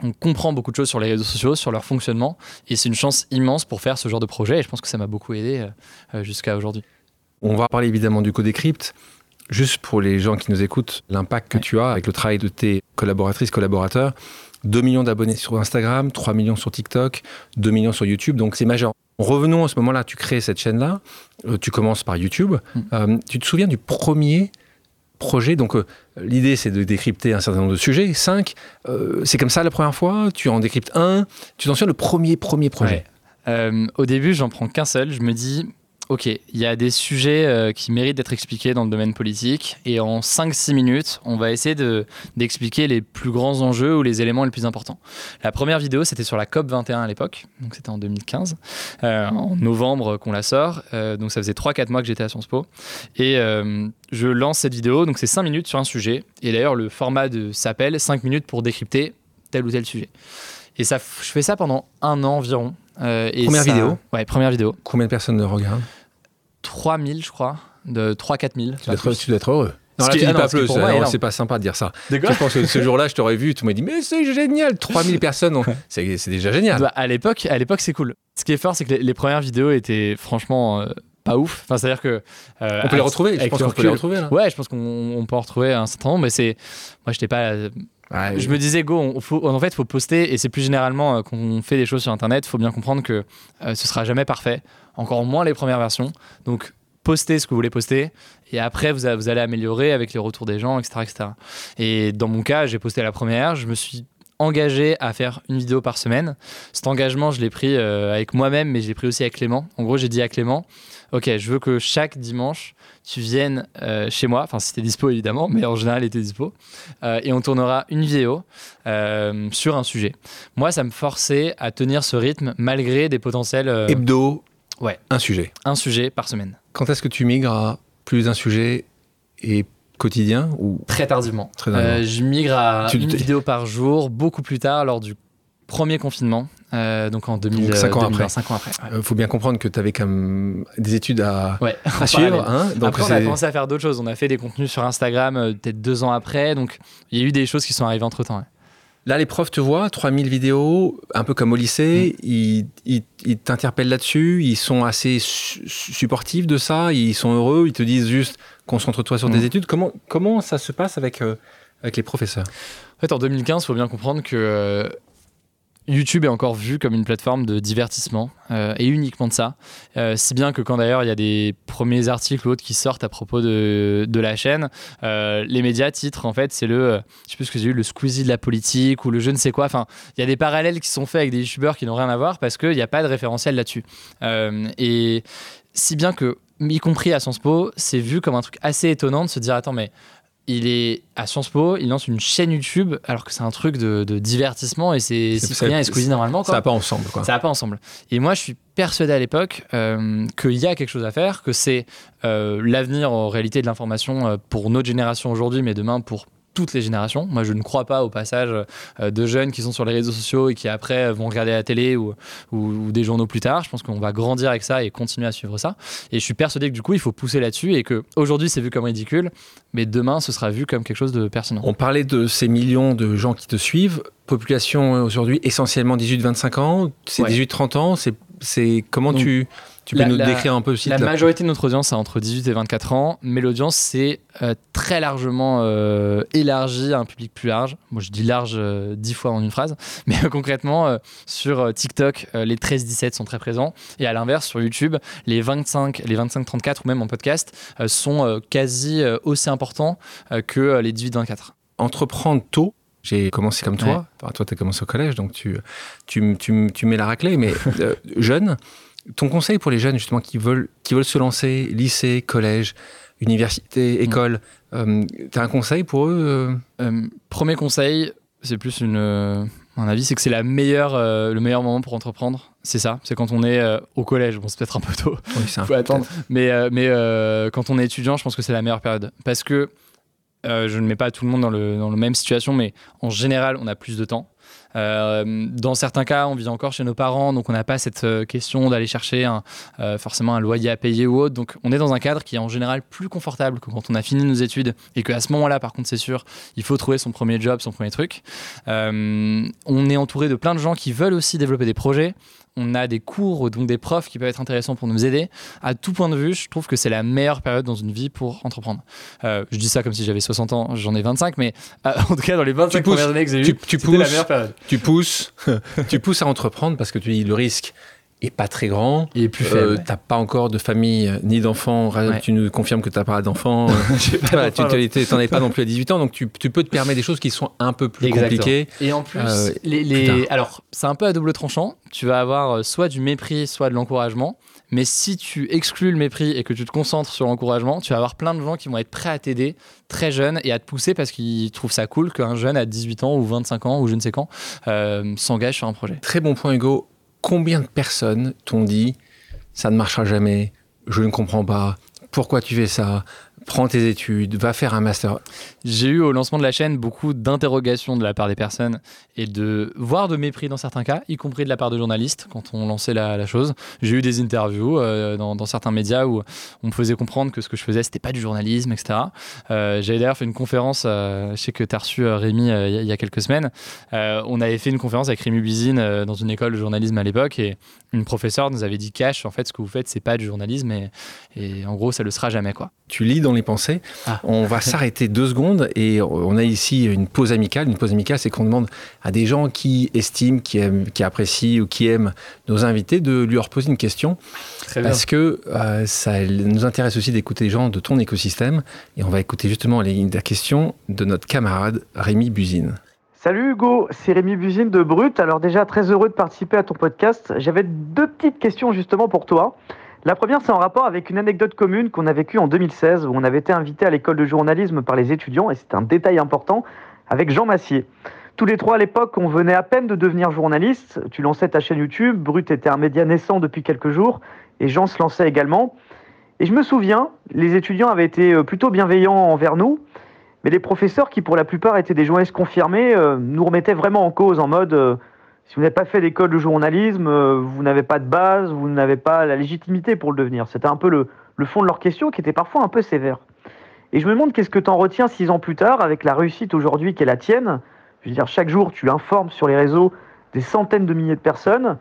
on comprend beaucoup de choses sur les réseaux sociaux, sur leur fonctionnement, et c'est une chance immense pour faire ce genre de projet. Et je pense que ça m'a beaucoup aidé euh, euh, jusqu'à aujourd'hui. On va parler évidemment du Codecrypt. Juste pour les gens qui nous écoutent, l'impact que Ouais. tu as avec le travail de tes collaboratrices, collaborateurs. 2 millions d'abonnés sur Instagram, 3 millions sur TikTok, 2 millions sur YouTube, donc c'est majeur. Revenons à ce moment-là, tu crées cette chaîne-là, Euh, tu commences par YouTube. Mm. Euh, tu te souviens du premier projet. Donc euh, l'idée c'est de décrypter un certain nombre de sujets, 5. c'est comme ça la première fois, tu en décryptes un, tu t'en souviens le premier, premier projet? Euh, au début, j'en prends qu'un seul. Je me dis, OK, il y a des sujets euh, qui méritent d'être expliqués dans le domaine politique. Et en 5-6 minutes, on va essayer de- d'expliquer les plus grands enjeux ou les éléments les plus importants. La première vidéo, c'était sur la COP21 à l'époque. Donc, c'était en 2015. euh, en novembre qu'on la sort. Euh, donc, ça faisait 3-4 mois que j'étais à Sciences Po. Et je lance cette vidéo. Donc, c'est 5 minutes sur un sujet. Et d'ailleurs, le format s'appelle 5 minutes pour décrypter tel ou tel sujet. Et ça, je fais ça pendant un an environ. Euh, et Première ça- vidéo Ouais, première vidéo. Combien de personnes le regardent? 3000, je crois. De 3-4 000. tu dois, être, tu dois être heureux. Non, Ce là, qui- tu dis pas plus, c'est pas sympa de dire ça. De Je pense que ce jour-là, je t'aurais vu, tu m'as dit, mais c'est génial, 3000 personnes, on- c'est c'est déjà génial. Bah, à l'époque, à l'époque, c'est cool. Ce qui est fort, c'est que les, les premières vidéos étaient franchement euh, pas ouf. Enfin, c'est-à-dire que euh, On peut les retrouver, je pense qu'on peut les retrouver là. Ouais, je pense qu'on on peut en retrouver un certain nombre, mais c'est moi, j'étais pas. euh, Ouais, Je me disais, go, on faut, en fait, faut poster, et c'est plus généralement euh, quand on fait des choses sur Internet, faut bien comprendre que euh, ce sera jamais parfait, encore moins les premières versions. Donc, postez ce que vous voulez poster, et après, vous, allez améliorer avec les retours des gens, etc. etc. Et dans mon cas, j'ai posté la première, je me suis engagé à faire une vidéo par semaine. Cet engagement, je l'ai pris euh, avec moi-même, mais je l'ai pris aussi avec Clément. En gros, j'ai dit à Clément, ok, je veux que chaque dimanche, tu viennes euh, chez moi, enfin si t'es dispo évidemment, mais en général, il était dispo, euh, et on tournera une vidéo sur un sujet. Moi, ça me forçait à tenir ce rythme malgré des potentiels Hebdo, Ouais. un sujet. un sujet par semaine. Quand est-ce que tu migres à plus d'un sujet et quotidien ou Très tardivement. Très tardivement. Euh, je migre à Tu- une vidéo par jour, beaucoup plus tard, lors du premier confinement, euh, donc en 2000, Donc, cinq ans 2020, après. cinq ans après. ouais. euh, faut bien comprendre que tu avais quand même des études à, Ouais, à suivre. Hein donc Après, on a commencé à faire d'autres choses. On a fait des contenus sur Instagram euh, peut-être deux ans après. Donc, il y a eu des choses qui sont arrivées entre temps. Là, les profs te voient, 3000 vidéos, un peu comme au lycée, Mm. ils, ils- ils t'interpellent là-dessus, ils sont assez su- supportifs de ça, ils sont heureux, ils te disent juste concentre-toi sur tes études. Comment, comment ça se passe avec, euh, avec les professeurs? En fait, en 2015, il faut bien comprendre que euh, YouTube est encore vu comme une plateforme de divertissement euh, et uniquement de ça. Euh, si bien que quand d'ailleurs il y a des premiers articles ou autres qui sortent à propos de, de la chaîne, euh, les médias titrent en fait c'est le, je sais plus ce que j'ai eu, le Squeezie de la politique ou le je ne sais quoi. Enfin, il y a des parallèles qui sont faits avec des youtubeurs qui n'ont rien à voir parce qu'il n'y a pas de référentiel là-dessus. Et si bien que, y compris à Sciences Po, c'est vu comme un truc assez étonnant de se dire attends mais il est à Sciences Po, il lance une chaîne YouTube alors que c'est un truc de, de divertissement et c'est Cyprien et Squeezie normalement. Ça Quoi. va pas ensemble, quoi. Ça va pas ensemble. Et moi, je suis persuadé à l'époque euh, qu'il y a quelque chose à faire, que c'est euh, l'avenir en réalité de l'information euh, pour notre génération aujourd'hui, mais demain pour toutes les générations. Moi, je ne crois pas au passage euh, de jeunes qui sont sur les réseaux sociaux et qui après vont regarder la télé ou, ou, ou des journaux plus tard. Je pense qu'on va grandir avec ça et continuer à suivre ça. Et je suis persuadé que du coup, il faut pousser là-dessus et que aujourd'hui, c'est vu comme ridicule, mais demain, ce sera vu comme quelque chose de pertinent. On parlait de ces millions de gens qui te suivent. Population aujourd'hui essentiellement 18-25 ans. C'est Ouais. 18-30 ans. C'est, c'est comment Donc, tu, tu peux la- nous la- décrire un peu aussi La majorité de notre audience est entre 18 et 24 ans, mais l'audience s'est euh, très largement euh, élargie à un public plus large. Moi, je dis large euh, 10 fois en une phrase, mais euh, concrètement, sur TikTok, les 13-17 sont très présents, et à l'inverse, sur YouTube, les 25, les 25-34 ou même en podcast sont quasi aussi importants que les 18-24. entreprendre tôt. J'ai commencé comme toi. Ouais. Enfin, toi, tu as commencé au collège, donc tu, tu, tu, tu mets la raclée. Mais jeune, ton conseil pour les jeunes, justement, qui veulent, qui veulent se lancer, lycée, collège, université, école, tu as un conseil pour eux euh Euh, premier conseil, c'est plus une, euh, mon avis, c'est que c'est la meilleure, le meilleur moment pour entreprendre. C'est ça, c'est quand on est au collège. Bon, c'est peut-être un peu tôt. Oui, c'est faut attendre. Mais, mais quand on est étudiant, je pense que c'est la meilleure période. Parce que je ne mets pas tout le monde dans, le, dans la même situation, mais en général, on a plus de temps. Euh, dans certains cas, on vit encore chez nos parents, donc on n'a pas cette euh, question d'aller chercher euh, forcément un loyer à payer ou autre. Donc on est dans un cadre qui est en général plus confortable que quand on a fini nos études et qu'à ce moment-là, par contre, c'est sûr, il faut trouver son premier job, son premier truc. on est entouré de plein de gens qui veulent aussi développer des projets on a des cours, donc des profs qui peuvent être intéressants pour nous aider. À tout point de vue, je trouve que c'est la meilleure période dans une vie pour entreprendre. Euh, je dis ça comme si j'avais 60 ans, j'en ai 25, mais euh, en tout cas, dans les 25 premières années que j'ai eues, c'était la meilleure période. Tu pousses, tu pousses à entreprendre parce que tu dis le risque est pas très grand. Il est plus faible. Euh, t'as pas encore de famille euh, ni d'enfants. Tu nous confirmes que t'as pas d'enfants. Euh, tu t'en es pas non plus à 18 ans, donc tu, peux te permettre des choses qui sont un peu plus compliquées. Et en plus, les, alors c'est un peu à double tranchant. Tu vas avoir soit du mépris, soit de l'encouragement. Mais si tu exclus le mépris et que tu te concentres sur l'encouragement, tu vas avoir plein de gens qui vont être prêts à t'aider très jeune et à te pousser parce qu'ils trouvent ça cool qu'un jeune à 18 ans ou 25 ans ou je ne sais quand s'engage sur un projet. Très bon point, Hugo combien de personnes t'ont dit ça ne marchera jamais, je ne comprends pas, pourquoi tu fais ça, prends tes études, va faire un master. J'ai eu au lancement de la chaîne beaucoup d'interrogations de la part des personnes et de voire de mépris dans certains cas, y compris de la part de journalistes quand on lançait la, chose. J'ai eu des interviews euh, dans, certains médias où on me faisait comprendre que ce que je faisais c'était pas du journalisme, etc. Euh, J'avais d'ailleurs fait une conférence, euh, je sais que tu as reçu Rémi il y a quelques semaines. on avait fait une conférence avec Rémi Buzine dans une école de journalisme à l'époque et une professeure nous avait dit cash en fait ce que vous faites c'est pas du journalisme et, et en gros ça le sera jamais quoi. Tu lis dans les pensées. Ah. On va s'arrêter deux secondes et on a ici une pause amicale. Une pause amicale, c'est qu'on demande à des gens qui estiment, qui, aiment, qui apprécient ou qui aiment nos invités de lui reposer une question. parce que euh, ça nous intéresse aussi d'écouter les gens de ton écosystème. Et on va écouter justement la question de notre camarade Rémi Buzine. Salut Hugo, c'est Rémi Buzine de Brut. Alors déjà très heureux de participer à ton podcast. J'avais deux petites questions justement pour toi. La première, c'est en rapport avec une anecdote commune qu'on a vécue en 2016, où on avait été invité à l'école de journalisme par les étudiants, et c'est un détail important, avec Jean Massier. Tous les trois à l'époque, on venait à peine de devenir journaliste. Tu lançais ta chaîne YouTube, Brut était un média naissant depuis quelques jours, et Jean se lançait également. Et je me souviens, les étudiants avaient été euh, plutôt bienveillants envers nous, mais les professeurs, qui pour la plupart étaient des journalistes confirmés, euh, nous remettaient vraiment en cause en mode euh, si vous n'avez pas fait d'école de journalisme, euh, vous n'avez pas de base, vous n'avez pas la légitimité pour le devenir. C'était un peu le, fond de leur question qui était parfois un peu sévère. Et je me demande qu'est-ce que tu en retiens six ans plus tard avec la réussite aujourd'hui qui est la tienne. Je veux dire, chaque jour, tu informes sur les réseaux des centaines de milliers de personnes.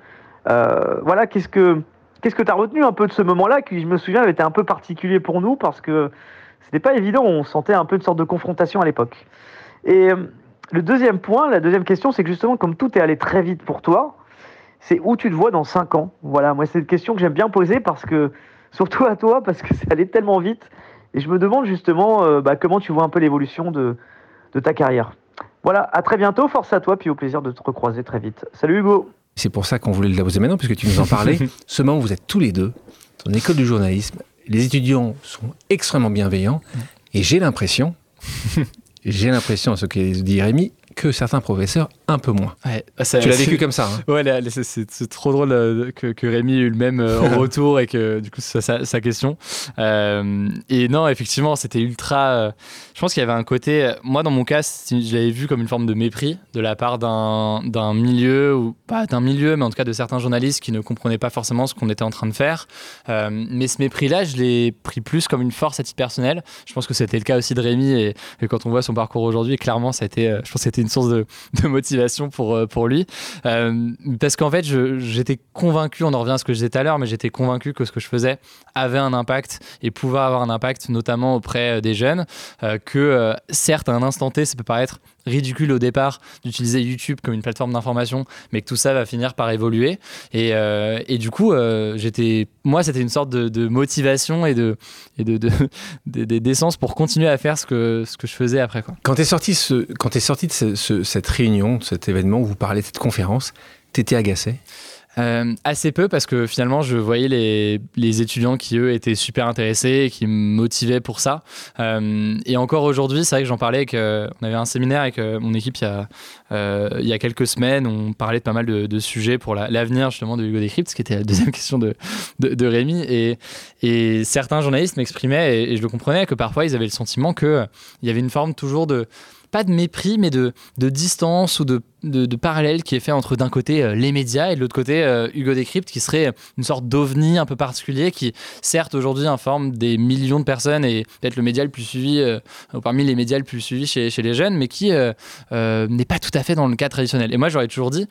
Euh, voilà, qu'est-ce que qu'est-ce que tu as retenu un peu de ce moment-là qui, je me souviens, avait été un peu particulier pour nous parce que c'était pas évident. On sentait un peu une sorte de confrontation à l'époque. Et euh, le deuxième point, la deuxième question, c'est que justement, comme tout est allé très vite pour toi, c'est où tu te vois dans 5 ans? Voilà, moi, c'est une question que j'aime bien poser parce que, surtout à toi, parce que c'est allé tellement vite. Et je me demande justement euh, bah, comment tu vois un peu l'évolution de, de ta carrière. Voilà, à très bientôt, force à toi, puis au plaisir de te recroiser très vite. Salut Hugo C'est pour ça qu'on voulait le poser maintenant, puisque tu nous en parlais. Ce moment, vous êtes tous les deux dans l'école du journalisme. Les étudiants sont extrêmement bienveillants. Et j'ai l'impression j'ai l'impression, ce que dit Rémi, que certains professeurs un peu moins. Ouais, tu l'as vécu comme ça. Hein. Ouais, c'est trop drôle euh, que, que, Rémi ait eu le même euh, en retour et que du coup, c'est sa, sa, question. Euh, et non, effectivement, c'était ultra. je pense qu'il y avait un côté. Moi, dans mon cas, je l'avais vu comme une forme de mépris de la part d'un milieu, ou pas d'un milieu, mais en tout cas de certains journalistes qui ne comprenaient pas forcément ce qu'on était en train de faire. mais ce mépris-là, je l'ai pris plus comme une force à titre personnel. Je pense que c'était le cas aussi de Rémi et, quand on voit son parcours aujourd'hui, clairement, ça a été, je pense que c'était une source de, de motivation pour, euh, pour lui. Euh, parce qu'en fait, j'étais convaincu, on en revient à ce que je disais tout à l'heure, mais j'étais convaincu que ce que je faisais avait un impact et pouvait avoir un impact, notamment auprès euh, des jeunes. que certes, à un instant T, ça peut paraître ridicule au départ d'utiliser YouTube comme une plateforme d'information, mais que tout ça va finir par évoluer. Et, et du coup, j'étais, moi, c'était une sorte de, motivation et de, et de, d'essence pour continuer à faire ce que, ce que je faisais après. Quand tu es sorti, ce, quand sorti de cette réunion, cet événement où vous parlez de cette conférence, t'étais agacé? Euh, assez peu parce que finalement je voyais les, les, étudiants qui eux étaient super intéressés et qui me motivaient pour ça. Euh, et encore aujourd'hui, c'est vrai que j'en parlais avec, on avait un séminaire avec mon équipe il y, a, il y a quelques semaines, on parlait de pas mal de, sujets pour l'avenir justement de Hugo Decrypt, ce qui était la deuxième question de, de, Rémi. Et, et, certains journalistes m'exprimaient, et, et, je le comprenais, que parfois ils avaient le sentiment qu'il y avait une forme toujours de pas de mépris, mais de, de distance ou de, de, parallèle qui est fait entre d'un côté euh, les médias et de l'autre côté euh, Hugo Décrypte, qui serait une sorte d'ovni un peu particulier, qui certes aujourd'hui informe des millions de personnes et peut-être le média le plus suivi, euh, parmi les médias le plus suivi chez, chez les jeunes, mais qui n'est pas tout à fait dans le cas traditionnel. Et moi j'aurais toujours dit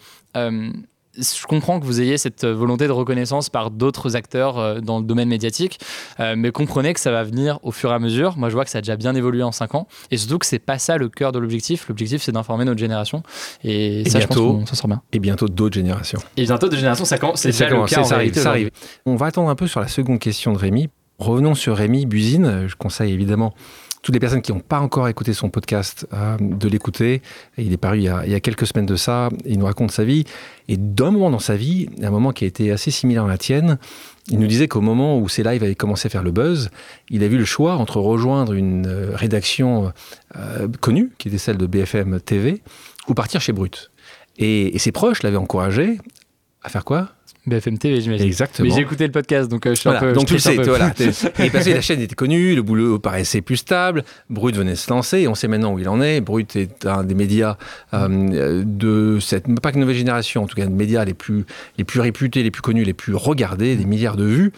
je comprends que vous ayez cette volonté de reconnaissance par d'autres acteurs euh, dans le domaine médiatique, euh, mais comprenez que ça va venir au fur et à mesure. Moi, je vois que ça a déjà bien évolué en 5 ans, et surtout que c'est pas ça le cœur de l'objectif. L'objectif, c'est d'informer notre génération, et, ça, bientôt, je sort bien. Et bientôt d'autres générations. Et bientôt d'autres générations, ça, c'est ça, le cas ça, arrive, ça arrive. On va attendre un peu sur la seconde question de Rémi. Revenons sur Rémi Buzine. Je conseille évidemment toutes les personnes qui n'ont pas encore écouté son podcast euh, de l'écouter. Il est paru il y, a, quelques semaines de ça. Il nous raconte sa vie. Et d'un moment dans sa vie, un moment qui a été assez similaire à la tienne, il nous disait qu'au moment où ses lives avaient commencé à faire le buzz, il a vu le choix entre rejoindre une euh, rédaction euh, connue, qui était celle de BFM TV, ou partir chez Brut. Et, et ses proches l'avaient encouragé à faire quoi? BFM TV, j'imagine. Exactement. Mais j'ai écouté le podcast, donc euh, je suis un peu. Donc tu le sais, voilà. et parce que la chaîne était connue, le boulot paraissait plus stable, Brut venait de se lancer, et on sait maintenant où il en est. Brut est un des médias euh, de cette, pas que nouvelle génération, en tout cas, des médias les plus, les plus réputés, les plus connus, les plus regardés, des milliards de vues.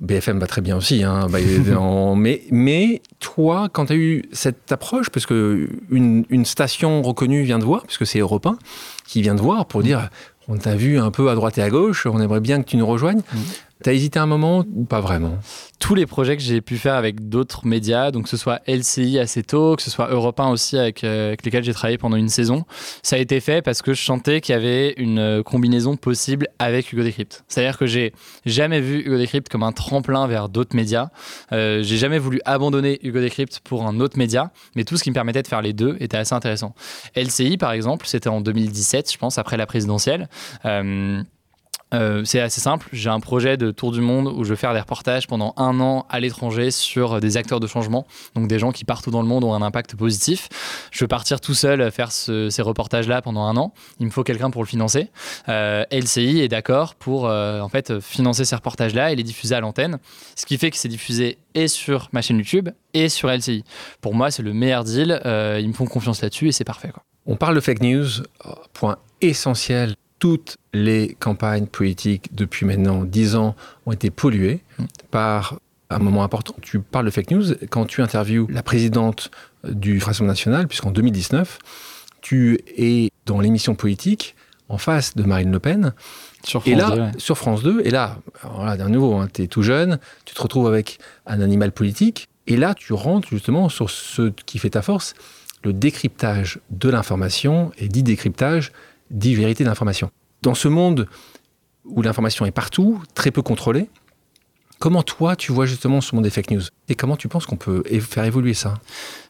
BFM va très bien aussi, hein, bah, mais, mais toi, quand tu as eu cette approche, parce que une, une, station reconnue vient de voir, puisque c'est Europe 1 qui vient de voir pour dire on t'a vu un peu à droite et à gauche, on aimerait bien que tu nous rejoignes. Mmh. T'as hésité un moment ou pas vraiment? Tous les projets que j'ai pu faire avec d'autres médias, donc que ce soit LCI assez tôt, que ce soit Europe 1 aussi avec, euh, avec lesquels j'ai travaillé pendant une saison, ça a été fait parce que je sentais qu'il y avait une euh, combinaison possible avec Hugo Decrypt. C'est-à-dire que j'ai jamais vu Hugo Decrypt comme un tremplin vers d'autres médias. Euh, j'ai jamais voulu abandonner Hugo Decrypt pour un autre média, mais tout ce qui me permettait de faire les deux était assez intéressant. LCI par exemple, c'était en 2017, je pense, après la présidentielle. Euh, euh, c'est assez simple. J'ai un projet de tour du monde où je vais faire des reportages pendant un an à l'étranger sur des acteurs de changement, donc des gens qui partout dans le monde ont un impact positif. Je veux partir tout seul faire ces reportages-là pendant un an. Il me faut quelqu'un pour le financer. Euh, LCI est d'accord pour euh, en fait financer ces reportages-là et les diffuser à l'antenne, ce qui fait que c'est diffusé et sur ma chaîne YouTube et sur LCI. Pour moi, c'est le meilleur deal. ils me font confiance là-dessus et c'est parfait. On parle de fake news, point essentiel toutes les campagnes politiques depuis maintenant 10 ans ont été polluées mm. par un moment important. Tu parles de fake news quand tu interviews la présidente du Rassemblement national, puisqu'en 2019, tu es dans l'émission politique en face de Marine Le Pen. Sur France et là, 2, sur France 2, et là, voilà, d'un nouveau, hein, tu es tout jeune, tu te retrouves avec un animal politique, et là, tu rentres justement sur ce qui fait ta force, le décryptage de l'information, et dit décryptage, dit vérité d'information. Dans ce monde où l'information est partout, très peu contrôlée, Comment toi, tu vois justement ce monde des fake news? Et comment tu penses qu'on peut faire évoluer ça?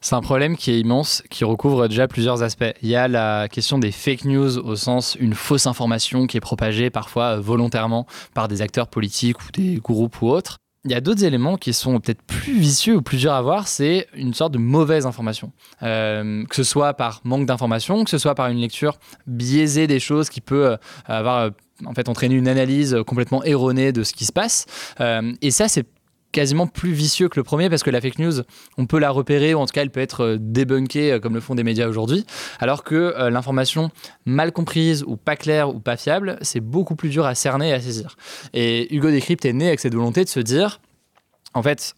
C'est un problème qui est immense, qui recouvre déjà plusieurs aspects. Il y a la question des fake news au sens une fausse information qui est propagée parfois volontairement par des acteurs politiques ou des groupes ou autres. Il y a d'autres éléments qui sont peut-être plus vicieux ou plus durs à voir, c'est une sorte de mauvaise information. Euh, que ce soit par manque d'information, que ce soit par une lecture biaisée des choses qui peut euh, avoir euh, en fait entraîné une analyse complètement erronée de ce qui se passe. et ça, c'est quasiment plus vicieux que le premier parce que la fake news, on peut la repérer ou en tout cas elle peut être euh, débunkée euh, comme le font des médias aujourd'hui, alors que euh, l'information mal comprise ou pas claire ou pas fiable, c'est beaucoup plus dur à cerner et à saisir. Et Hugo Décrypte est né avec cette volonté de se dire, en fait,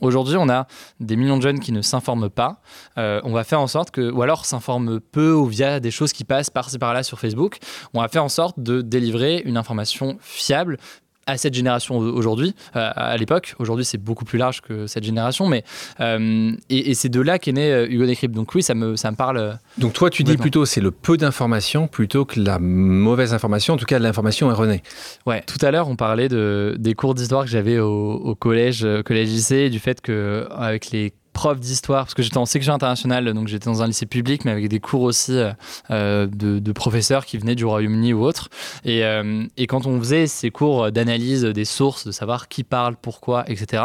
aujourd'hui, on a des millions de jeunes qui ne s'informent pas. on va faire en sorte que, ou alors s'informent peu ou via des choses qui passent par-ci par-là sur Facebook. On va faire en sorte de délivrer une information fiable, à cette génération aujourd'hui. Euh, à l'époque, aujourd'hui c'est beaucoup plus large que cette génération, mais euh, et, c'est de là qu'est né euh, Hugo Décrypte. Donc oui, ça me, ça me parle. Donc toi, tu dis plutôt c'est le peu d'informations plutôt que la mauvaise information, en tout cas l'information erronée. Ouais, tout à l'heure on parlait de, des cours d'histoire que j'avais au, au, collège, collège lycée, du fait que avec les prof d'histoire, parce que j'étais en section internationale, donc j'étais dans un lycée public, mais avec des cours aussi de, de, professeurs qui venaient du Royaume-Uni ou autre. Et, et, quand on faisait ces cours d'analyse des sources, de savoir qui parle, pourquoi, etc.,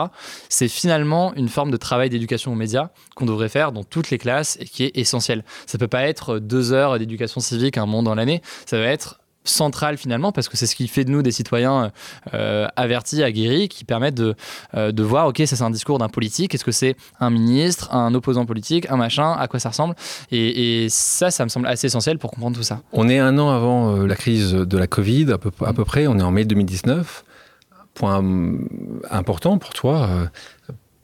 c'est finalement une forme de travail d'éducation aux médias qu'on devrait faire dans toutes les classes et qui est essentiel. Ça peut pas être deux heures d'éducation civique un monde dans l'année, ça va être central finalement parce que c'est ce qui fait de nous des citoyens euh, avertis, aguerris, qui permettent de, euh, de voir, ok, ça c'est un discours d'un politique, est-ce que c'est un ministre, un opposant politique, un machin, à quoi ça ressemble? Et, ça, ça me semble assez essentiel pour comprendre tout ça. On est un an avant euh, la crise de la Covid, à peu, à peu près, on est en mai 2019. Point important pour toi,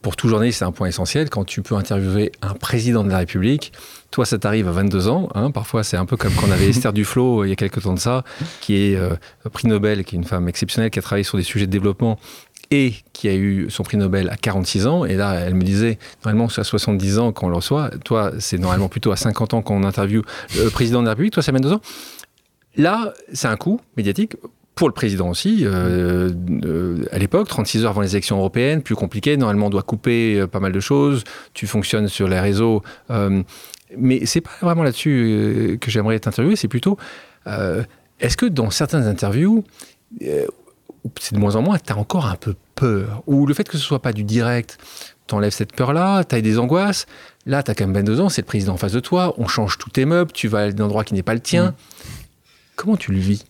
pour tout journaliste, c'est un point essentiel. Quand tu peux interviewer un président de la République, toi, ça t'arrive à 22 ans. Hein. parfois, c'est un peu comme quand on avait Esther Duflo il y a quelques temps de ça, qui est euh, prix Nobel, qui est une femme exceptionnelle, qui a travaillé sur des sujets de développement et qui a eu son prix Nobel à 46 ans. Et là, elle me disait, normalement, c'est à 70 ans qu'on le reçoit. Toi, c'est normalement plutôt à 50 ans qu'on interviewe le président de la République. Toi, c'est à 22 ans. Là, c'est un coup médiatique pour le président aussi, euh, euh, à l'époque, 36 heures avant les élections européennes, plus compliqué. Normalement, on doit couper euh, pas mal de choses. Tu fonctionnes sur les réseaux. mais c'est pas vraiment là-dessus que j'aimerais t'interviewer. C'est plutôt, est-ce que dans certaines interviews, c'est de moins en moins, tu as encore un peu peur? Ou le fait que ce soit pas du direct, t'enlèves cette peur-là, tu as des angoisses. Là, tu as quand même 22 ans, c'est le président en face de toi, on change tous tes meubles, tu vas à un endroit qui n'est pas le tien. Mmh. Comment tu le vis?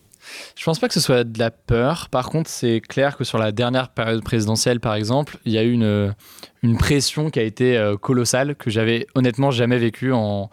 Je pense pas que ce soit de la peur. Par contre, c'est clair que sur la dernière période présidentielle, par exemple, il y a eu une, une pression qui a été euh, colossale, que j'avais honnêtement jamais vécu en,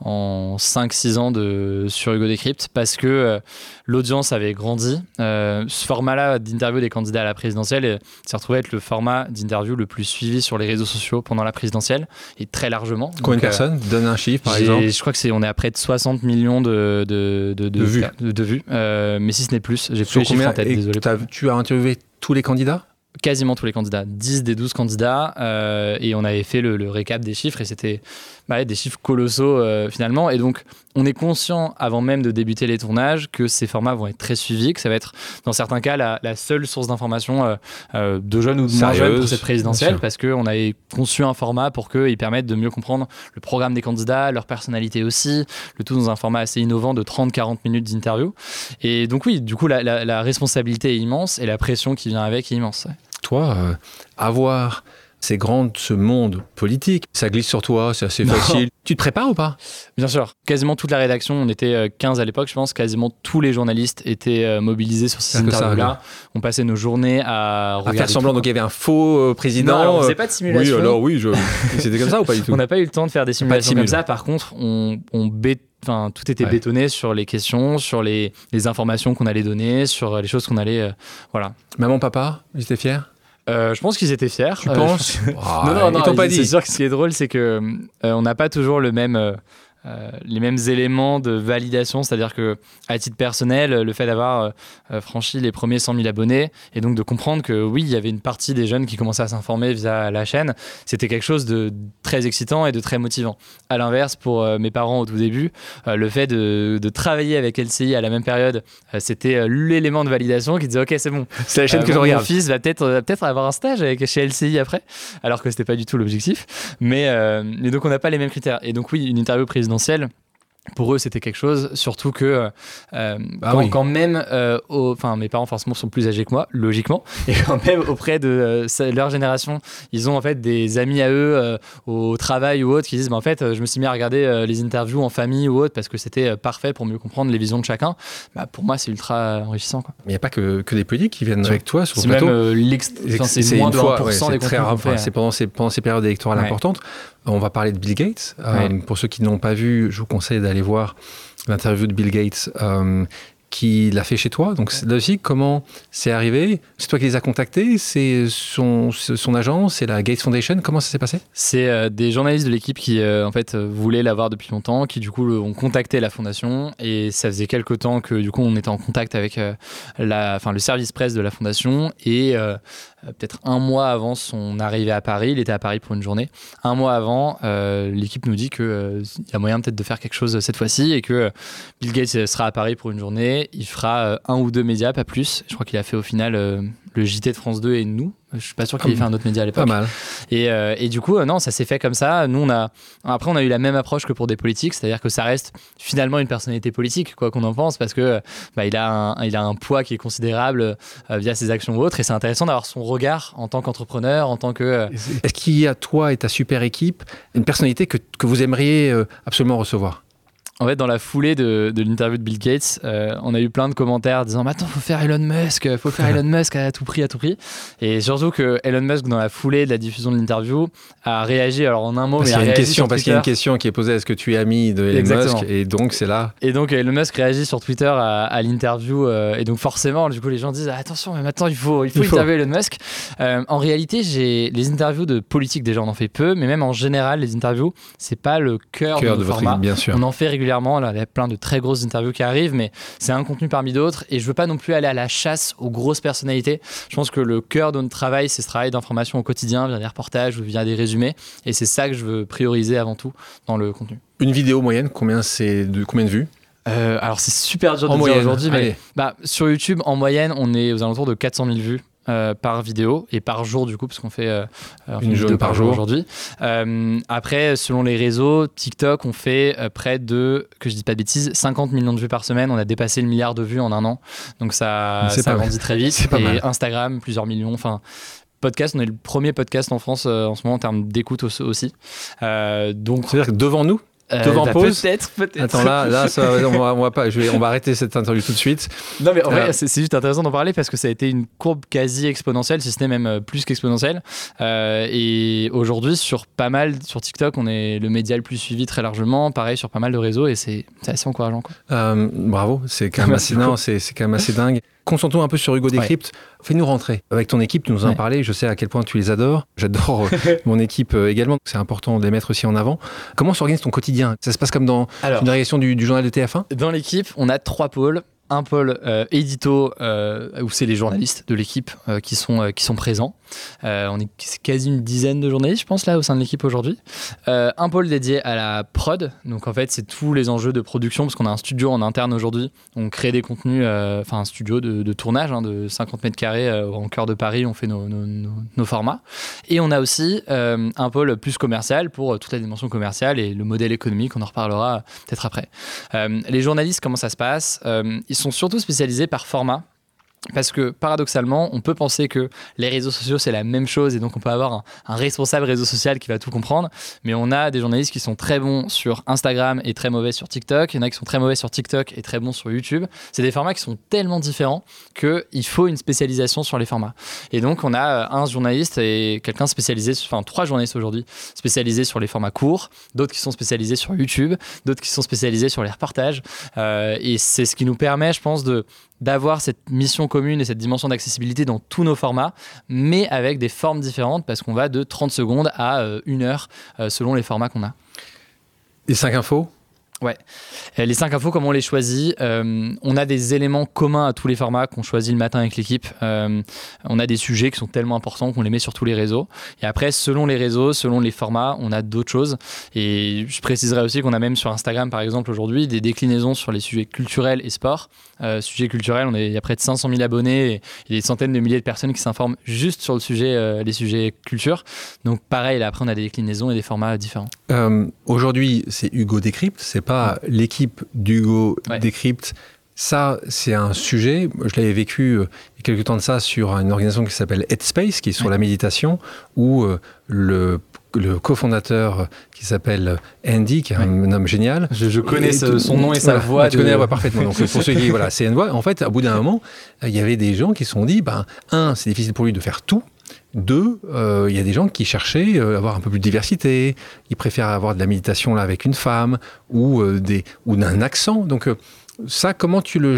en 5-6 ans de, sur Hugo Décrypte, parce que euh, l'audience avait grandi. Euh, ce format-là d'interview des candidats à la présidentielle s'est retrouvé être le format d'interview le plus suivi sur les réseaux sociaux pendant la présidentielle, et très largement. Combien de personnes Donne un chiffre, par exemple. Je crois que c'est on est à près de 60 millions de, de, de, vues. De, vues. mais si ce n'est plus, j'ai plus les chiffres en tête, désolé. tu as interviewé tous les candidats? Quasiment tous les candidats, 10 des 12 candidats, euh, et on avait fait le, le, récap des chiffres, et c'était bah, des chiffres colossaux euh, finalement. Et donc, on est conscient avant même de débuter les tournages que ces formats vont être très suivis, que ça va être dans certains cas la, seule source d'information euh, de jeunes ou de moins jeunes pour cette présidentielle, parce qu'on avait conçu un format pour qu'ils permettent de mieux comprendre le programme des candidats, leur personnalité aussi, le tout dans un format assez innovant de 30-40 minutes d'interview. Et donc oui, du coup, la, la, responsabilité est immense et la pression qui vient avec est immense. Toi, avoir c'est grand ce monde politique. Ça glisse sur toi, c'est assez facile. Tu te prépares ou pas? Bien sûr. Quasiment toute la rédaction, on était 15 euh, à l'époque, je pense, quasiment tous les journalistes étaient euh, mobilisés sur ces interviews-là. On passait nos journées à, à faire semblant. Donc il y avait un faux euh, président. Non, on faisait pas de simulation. Oui, alors oui, c'était comme ça ou pas du tout? On n'a pas eu le temps de faire des simulations comme ça. Par contre, on, on Enfin, tout était bétonné sur les questions, sur les, les informations qu'on allait donner, sur les choses qu'on allait. voilà. Maman, papa, ils étaient fiers? Euh, je pense qu'ils étaient fiers. Tu penses? Non, non, non. pas dit. C'est sûr que ce qui est drôle, c'est que euh, on n'a pas toujours le même euh, les mêmes éléments de validation, c'est-à-dire que à titre personnel, le fait d'avoir euh, euh, franchi les premiers 100 000 abonnés et donc de comprendre que oui, il y avait une partie des jeunes qui commençaient à s'informer via la chaîne, c'était quelque chose de très excitant et de très motivant. À l'inverse, pour mes parents au tout début, le fait de, travailler avec LCI à la même période, c'était l'élément de validation qui disait ok, c'est bon, c'est la chaîne que je regarde. Mon fils va peut-être peut-être avoir un stage avec, chez LCI après, alors que c'était pas du tout l'objectif. Mais, mais donc on n'a pas les mêmes critères. Et donc oui, une interview présidentielle pour eux, c'était quelque chose, surtout que euh, bah quand, même, euh, enfin mes parents forcément sont plus âgés que moi, logiquement, et quand même auprès de euh, leur génération, ils ont en fait des amis à eux au travail ou autre qui disent, bah, en fait, je me suis mis à regarder les interviews en famille ou autre parce que c'était parfait pour mieux comprendre les visions de chacun. Bah, pour moi, c'est ultra enrichissant. Quoi. Mais il n'y a pas que, que des politiques qui viennent avec toi sur le plateau. C'est moins de 1% des très rare. C'est pendant ces, pendant ces périodes électorales importantes. On va parler de Bill Gates. Euh, pour ceux qui n'ont pas vu, je vous conseille d'aller voir l'interview de Bill Gates euh, qui l'a fait chez toi. Donc là aussi, comment c'est arrivé? C'est toi qui les as contactés? C'est son, son agent? C'est la Gates Foundation? Comment ça s'est passé? C'est euh, des journalistes de l'équipe qui euh, en fait voulaient l'avoir depuis longtemps, qui du coup ont contacté la fondation. Et ça faisait quelques temps que du coup on était en contact avec euh, la, enfin, le service presse de la fondation. Et peut-être un mois avant son arrivée à Paris, il était à Paris pour une journée. Un mois avant, l'équipe nous dit qu'il y a moyen peut-être de faire quelque chose cette fois-ci et que Bill Gates sera à Paris pour une journée il fera euh, un ou deux médias, pas plus. Je crois qu'il a fait au final euh, le JT de France 2 et nous, Je suis pas sûr qu'il ait fait un autre média à l'époque. Pas mal. Et, euh, et du coup, euh, non, ça s'est fait comme ça. Nous, on a après, on a eu la même approche que pour des politiques, c'est-à-dire que ça reste finalement une personnalité politique, quoi qu'on en pense, parce que bah, il a un, il a un poids qui est considérable euh, via ses actions ou autres, et c'est intéressant d'avoir son regard en tant qu'entrepreneur, en tant que. Est-ce qu'il y a toi et ta super équipe une personnalité que, que vous aimeriez absolument recevoir? En fait, dans la foulée de, de l'interview de Bill Gates, euh, on a eu plein de commentaires disant "Attends, faut faire Elon Musk, faut faire Elon Musk à tout prix, à tout prix." Et surtout que Elon Musk, dans la foulée de la diffusion de l'interview, a réagi. Alors en un mot, parce mais qu'il y a une question, parce qu'il y a une question qui est posée "Est-ce que tu es ami de Elon Musk Et donc c'est là. Et donc Elon Musk réagit sur Twitter à, à l'interview, euh, et donc forcément, du coup, les gens disent "Attention, mais maintenant il faut, il faut, il interviewer Elon Musk." Euh, en réalité, j'ai les interviews de politique déjà, on en fait peu, mais même en général, les interviews, c'est pas le cœur, cœur de, de votre format. bien sûr. On en fait régulièrement. Là, il y a plein de très grosses interviews qui arrivent, mais c'est un contenu parmi d'autres. Et je veux pas non plus aller à la chasse aux grosses personnalités. Je pense que le cœur de notre travail, c'est ce travail d'information au quotidien, via des reportages ou via des résumés. Et c'est ça que je veux prioriser avant tout dans le contenu. Une vidéo moyenne, combien, c'est de, combien de vues? Euh, alors c'est super dur de en dire aujourd'hui, mais bah, sur YouTube, en moyenne, on est aux alentours de 400 000 vues. Euh, par vidéo et par jour du coup parce qu'on fait euh, fait Une vidéo journée par jour. aujourd'hui. Euh, après selon les réseaux, TikTok on fait euh, près de que je dis pas de bêtises 50 millions de vues par semaine. On a dépassé le milliard de vues en un an, donc ça ça grandit très vite. C'est pas et mal. Instagram plusieurs millions. Enfin podcast, on est le premier podcast en France euh, en ce moment en termes d'écoute au- aussi. Euh, donc C'est-à-dire que devant nous euh, devant bah, pause peut-être peut-être. Attends, là, là ça, on, va, on va pas, je vais- on va arrêter cette interview tout de suite. Non mais en Euh, vrai, c'est c'est juste intéressant d'en parler parce que ça a été une courbe quasi exponentielle, si ce n'est même euh, plus qu'exponentielle. Euh, et aujourd'hui, sur pas mal, sur TikTok, on est le média le plus suivi très largement. Pareil sur pas mal de réseaux et c'est c'est assez encourageant. Quoi. Euh, bravo, c'est quand même Merci assez, non, beaucoup. c'est, c'est quand même assez dingue. Concentrons un peu sur Hugo Décrypte. Fais-nous rentrer. Avec ton équipe, tu nous en Ouais. parlais. Je sais à quel point tu les adores. J'adore euh, mon équipe euh, également. C'est important de les mettre aussi en avant. Comment s'organise ton quotidien? Ça se passe comme dans Alors, une réaction du, du journal de TF1 dans l'équipe, on a trois pôles. Un pôle euh, édito euh, où c'est les journalistes de l'équipe euh, qui, sont, qui sont présents. On est quasi une dizaine de journalistes, je pense, là, au sein de l'équipe aujourd'hui. Un pôle dédié à la prod. Donc, en fait, c'est tous les enjeux de production, parce qu'on a un studio en interne aujourd'hui. On crée des contenus, enfin, un studio de, tournage hein, de 50 mètres carrés en cœur de Paris. On fait nos, nos- formats. Et on a aussi un pôle plus commercial pour toute la dimension commerciale et le modèle économique. On en reparlera peut-être après. Les journalistes, comment ça se passe? Sont surtout spécialisés par format. Parce que paradoxalement, on peut penser que les réseaux sociaux c'est la même chose et donc on peut avoir un, responsable réseau social qui va tout comprendre. Mais on a des journalistes qui sont très bons sur Instagram et très mauvais sur TikTok. Il y en a qui sont très mauvais sur TikTok et très bons sur YouTube. C'est des formats qui sont tellement différents qu'il faut une spécialisation sur les formats. Et donc on a euh, un journaliste et quelqu'un spécialisé, enfin trois journalistes aujourd'hui spécialisés sur les formats courts, d'autres qui sont spécialisés sur YouTube, d'autres qui sont spécialisés sur les reportages. Euh, et c'est ce qui nous permet, je pense, de d'avoir cette mission commune et cette dimension d'accessibilité dans tous nos formats, mais avec des formes différentes parce qu'on va de 30 secondes à euh, une heure euh, selon les formats qu'on a. Les 5 infos? Euh, Les 5 infos, comment on les choisit Euh, On a des éléments communs à tous les formats qu'on choisit le matin avec l'équipe. Euh, on a des sujets qui sont tellement importants qu'on les met sur tous les réseaux. Et après, selon les réseaux, selon les formats, on a d'autres choses. Et je préciserai aussi qu'on a même sur Instagram, par exemple, aujourd'hui, des déclinaisons sur les sujets culturels et sport. Euh, sujet culturel, on est, il y a près de 500 000 abonnés et, et des centaines de milliers de personnes qui s'informent juste sur le sujet, les sujets culture. Donc pareil, là, après, on a des déclinaisons et des formats différents. Aujourd'hui, c'est Hugo Décrypte, pas l'équipe d'Hugo Ouais. Décrypte. Ça, c'est un sujet. Je l'avais vécu euh, il y a quelques temps de ça sur une organisation qui s'appelle Headspace, qui est sur Ouais. la méditation, où euh, le, le cofondateur euh, qui s'appelle Andy, qui est un homme génial. Je, je connais ce- son nom et sa voilà, voix. Tu de- connais la voix parfaitement. Donc, pour ceux qui, voilà, c'est une voix. En fait, au bout d'un moment, il y avait des gens qui se sont dit, ben, un, c'est difficile pour lui de faire tout. Deux, euh, il y a des gens qui cherchaient euh, à avoir un peu plus de diversité. Ils préfèrent avoir de la méditation là avec une femme ou euh, des ou d'un accent. Donc euh, ça, comment tu le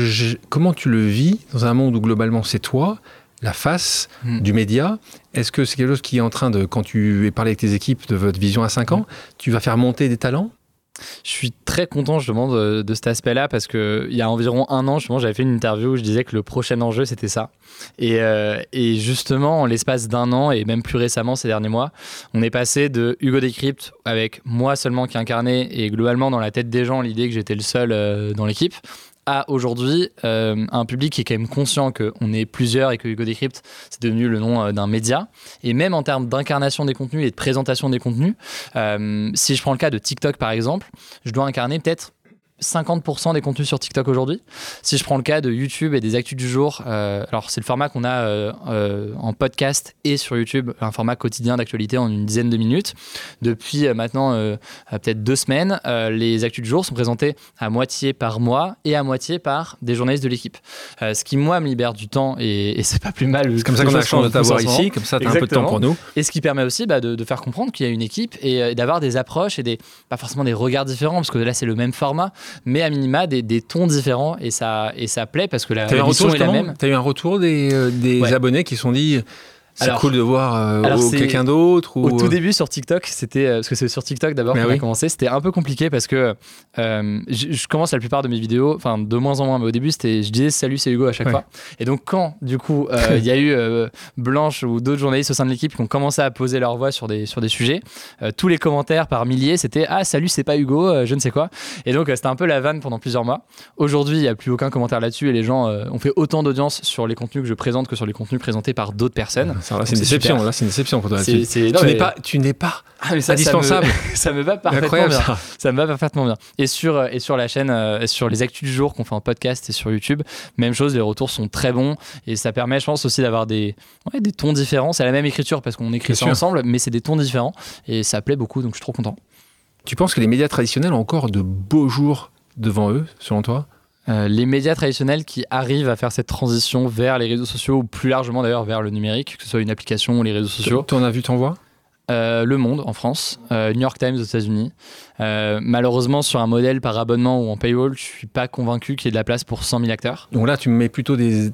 comment tu le vis dans un monde où globalement c'est toi la face Hmm. du média? Est-ce que c'est quelque chose qui est en train de, quand tu es parlé avec tes équipes de votre vision à 5 ans, tu vas faire monter des talents? Je suis très content justement de, de cet aspect-là parce que il y a environ un an, justement, j'avais fait une interview où je disais que le prochain enjeu c'était ça. Et, euh, et justement, en l'espace d'un an et même plus récemment ces derniers mois, on est passé de Hugo Décrypte avec moi seulement qui incarnait et globalement dans la tête des gens l'idée que j'étais le seul euh, dans l'équipe aujourd'hui un public qui est quand même conscient qu'on est plusieurs et que Hugo c'est devenu le nom d'un média. Et même en termes d'incarnation des contenus et de présentation des contenus, si je prends le cas de TikTok par exemple, je dois incarner peut-être 50% des contenus sur TikTok aujourd'hui. Si je prends le cas de YouTube et des actus du jour, euh, alors c'est le format qu'on a euh, euh, en podcast et sur YouTube, un format quotidien d'actualité en une dizaine de minutes. Depuis maintenant peut-être deux semaines, les actus du jour sont présentés à moitié par mois et à moitié par des journalistes de l'équipe. ce qui, moi, me libère du temps et, c'est pas plus mal. C'est comme ça qu'on a la chance de t'avoir ici, comme ça tu as un peu de temps pour nous. Et ce qui permet aussi bah, de, faire comprendre qu'il y a une équipe et, d'avoir des approches et des, pas forcément des regards différents, parce que là c'est le même format, mais à minima des, des, tons différents et ça, et ça plaît parce que la, la est la même. Tu as eu un retour des, euh, des abonnés qui se sont dit c'est cool de voir euh, quelqu'un d'autre. Au tout euh, début sur TikTok, c'était parce que c'est sur TikTok d'abord qu'on a commencé. C'était un peu compliqué parce que je, commence la plupart de mes vidéos, enfin de moins en moins, mais au début c'était, je disais salut c'est Hugo à chaque fois. Et donc quand du coup il y a eu Blanche ou d'autres journalistes au sein de l'équipe qui ont commencé à poser leur voix sur des sur des sujets, tous les commentaires par milliers c'était ah salut c'est pas Hugo, je ne sais quoi. Et donc c'était un peu la vanne pendant plusieurs mois. Aujourd'hui il n'y a plus aucun commentaire là-dessus et les gens ont fait autant d'audience sur les contenus que je présente que sur les contenus présentés par d'autres personnes c'est une déception. Là, c'est une déception pour toi. tu n'es pas, tu n'es pas ah, indispensable. Ça me, va parfaitement bien. Ça. me va parfaitement bien. Et sur euh, et sur la chaîne, euh, sur les actus du jour qu'on fait en podcast et sur YouTube, même chose. Les retours sont très bons et ça permet, je pense aussi d'avoir des des tons différents. C'est la même écriture parce qu'on écrit ça ensemble, mais c'est des tons différents et ça plaît beaucoup. Donc je suis trop content. Tu penses que les médias traditionnels ont encore de beaux jours devant eux, selon toi? Euh, les médias traditionnels qui arrivent à faire cette transition vers les réseaux sociaux ou plus largement d'ailleurs vers le numérique, que ce soit une application ou les réseaux sociaux. Tu en as vu, t'en vois? Euh, le Monde en France, euh, New York Times aux États-Unis. Euh, malheureusement, sur un modèle par abonnement ou en paywall, je suis pas convaincu qu'il y ait de la place pour 100 000 acteurs. Donc là, tu mets plutôt des,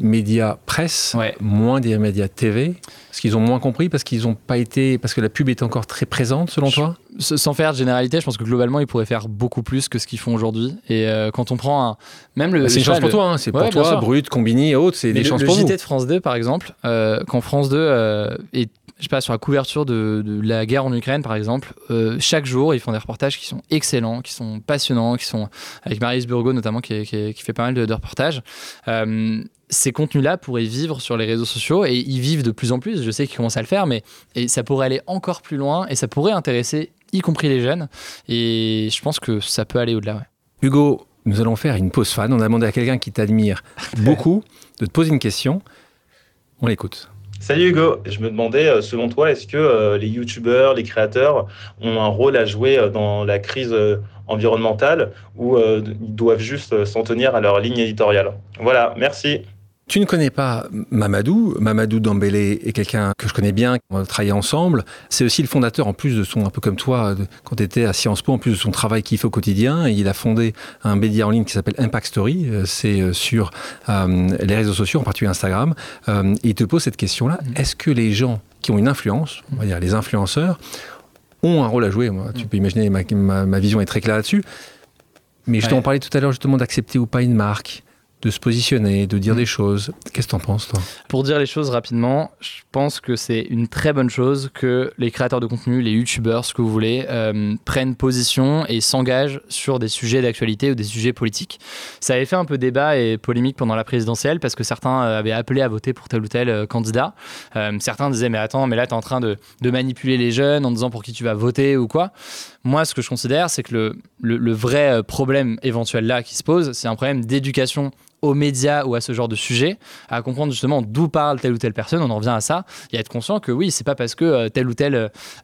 médias presse, moins des médias TV, parce qu'ils ont moins compris, parce qu'ils ont pas été, parce que la pub est encore très présente selon toi? Sans faire de généralité, je pense que globalement, ils pourraient faire beaucoup plus que ce qu'ils font aujourd'hui. Et quand on prend un, même le, bah, c'est une chance pour toi, hein. c'est pour toi, Brut, Combini et autres, c'est des chances pour vous. Le JT de France 2, par exemple, quand France 2 est je sais pas, sur la couverture de, la guerre en Ukraine, par exemple, euh, chaque jour, ils font des reportages qui sont excellents, qui sont passionnants, qui sont avec Marise Burgo notamment, qui, fait pas mal de, reportages. Euh, ces contenus-là pourraient vivre sur les réseaux sociaux et ils vivent de plus en plus. Je sais qu'ils commencent à le faire, mais et ça pourrait aller encore plus loin et ça pourrait intéresser, y compris les jeunes. Et je pense que ça peut aller au-delà. Hugo, nous allons faire une pause fan. On a demandé à quelqu'un qui t'admire beaucoup de te poser une question. On l'écoute. Salut Hugo, je me demandais, euh, selon toi, est-ce que euh, les youtubeurs, les créateurs ont un rôle à jouer euh, dans la crise environnementale ou ils doivent juste s'en tenir à leur ligne éditoriale? Voilà, merci. Tu ne connais pas Mamadou. Mamadou Dambélé est quelqu'un que je connais bien, on a travaillé ensemble. C'est aussi le fondateur, en plus de son, un peu comme toi, quand tu étais à Sciences Po, en plus de son travail qu'il fait au quotidien. il a fondé un média en ligne qui s'appelle Impact Story. Euh, c'est euh, sur euh, les réseaux sociaux, en particulier Instagram. il te pose cette question-là. Mm. Est-ce que les gens qui ont une influence, on va dire les influenceurs, ont un rôle à jouer? Moi, Tu mm. peux imaginer, ma, vision est très claire là-dessus. Mais je t'en parlais tout à l'heure justement d'accepter ou pas une marque de se positionner, de dire mm. des choses. Qu'est-ce que tu en penses, toi? Pour dire les choses rapidement, je pense que c'est une très bonne chose que les créateurs de contenu, les youtubeurs, ce que vous voulez, euh, prennent position et s'engagent sur des sujets d'actualité ou des sujets politiques. Ça avait fait un peu débat et polémique pendant la présidentielle parce que certains euh, avaient appelé à voter pour tel ou tel euh, candidat. certains disaient mais attends, mais là tu es en train de, manipuler les jeunes en disant pour qui tu vas voter ou quoi. Moi, ce que je considère, c'est que le, vrai problème éventuel là qui se pose, c'est un problème d'éducation aux médias ou à ce genre de sujet, à comprendre justement d'où parle telle ou telle personne, on en revient à ça, et à être conscient que oui, c'est pas parce que euh, telle ou telle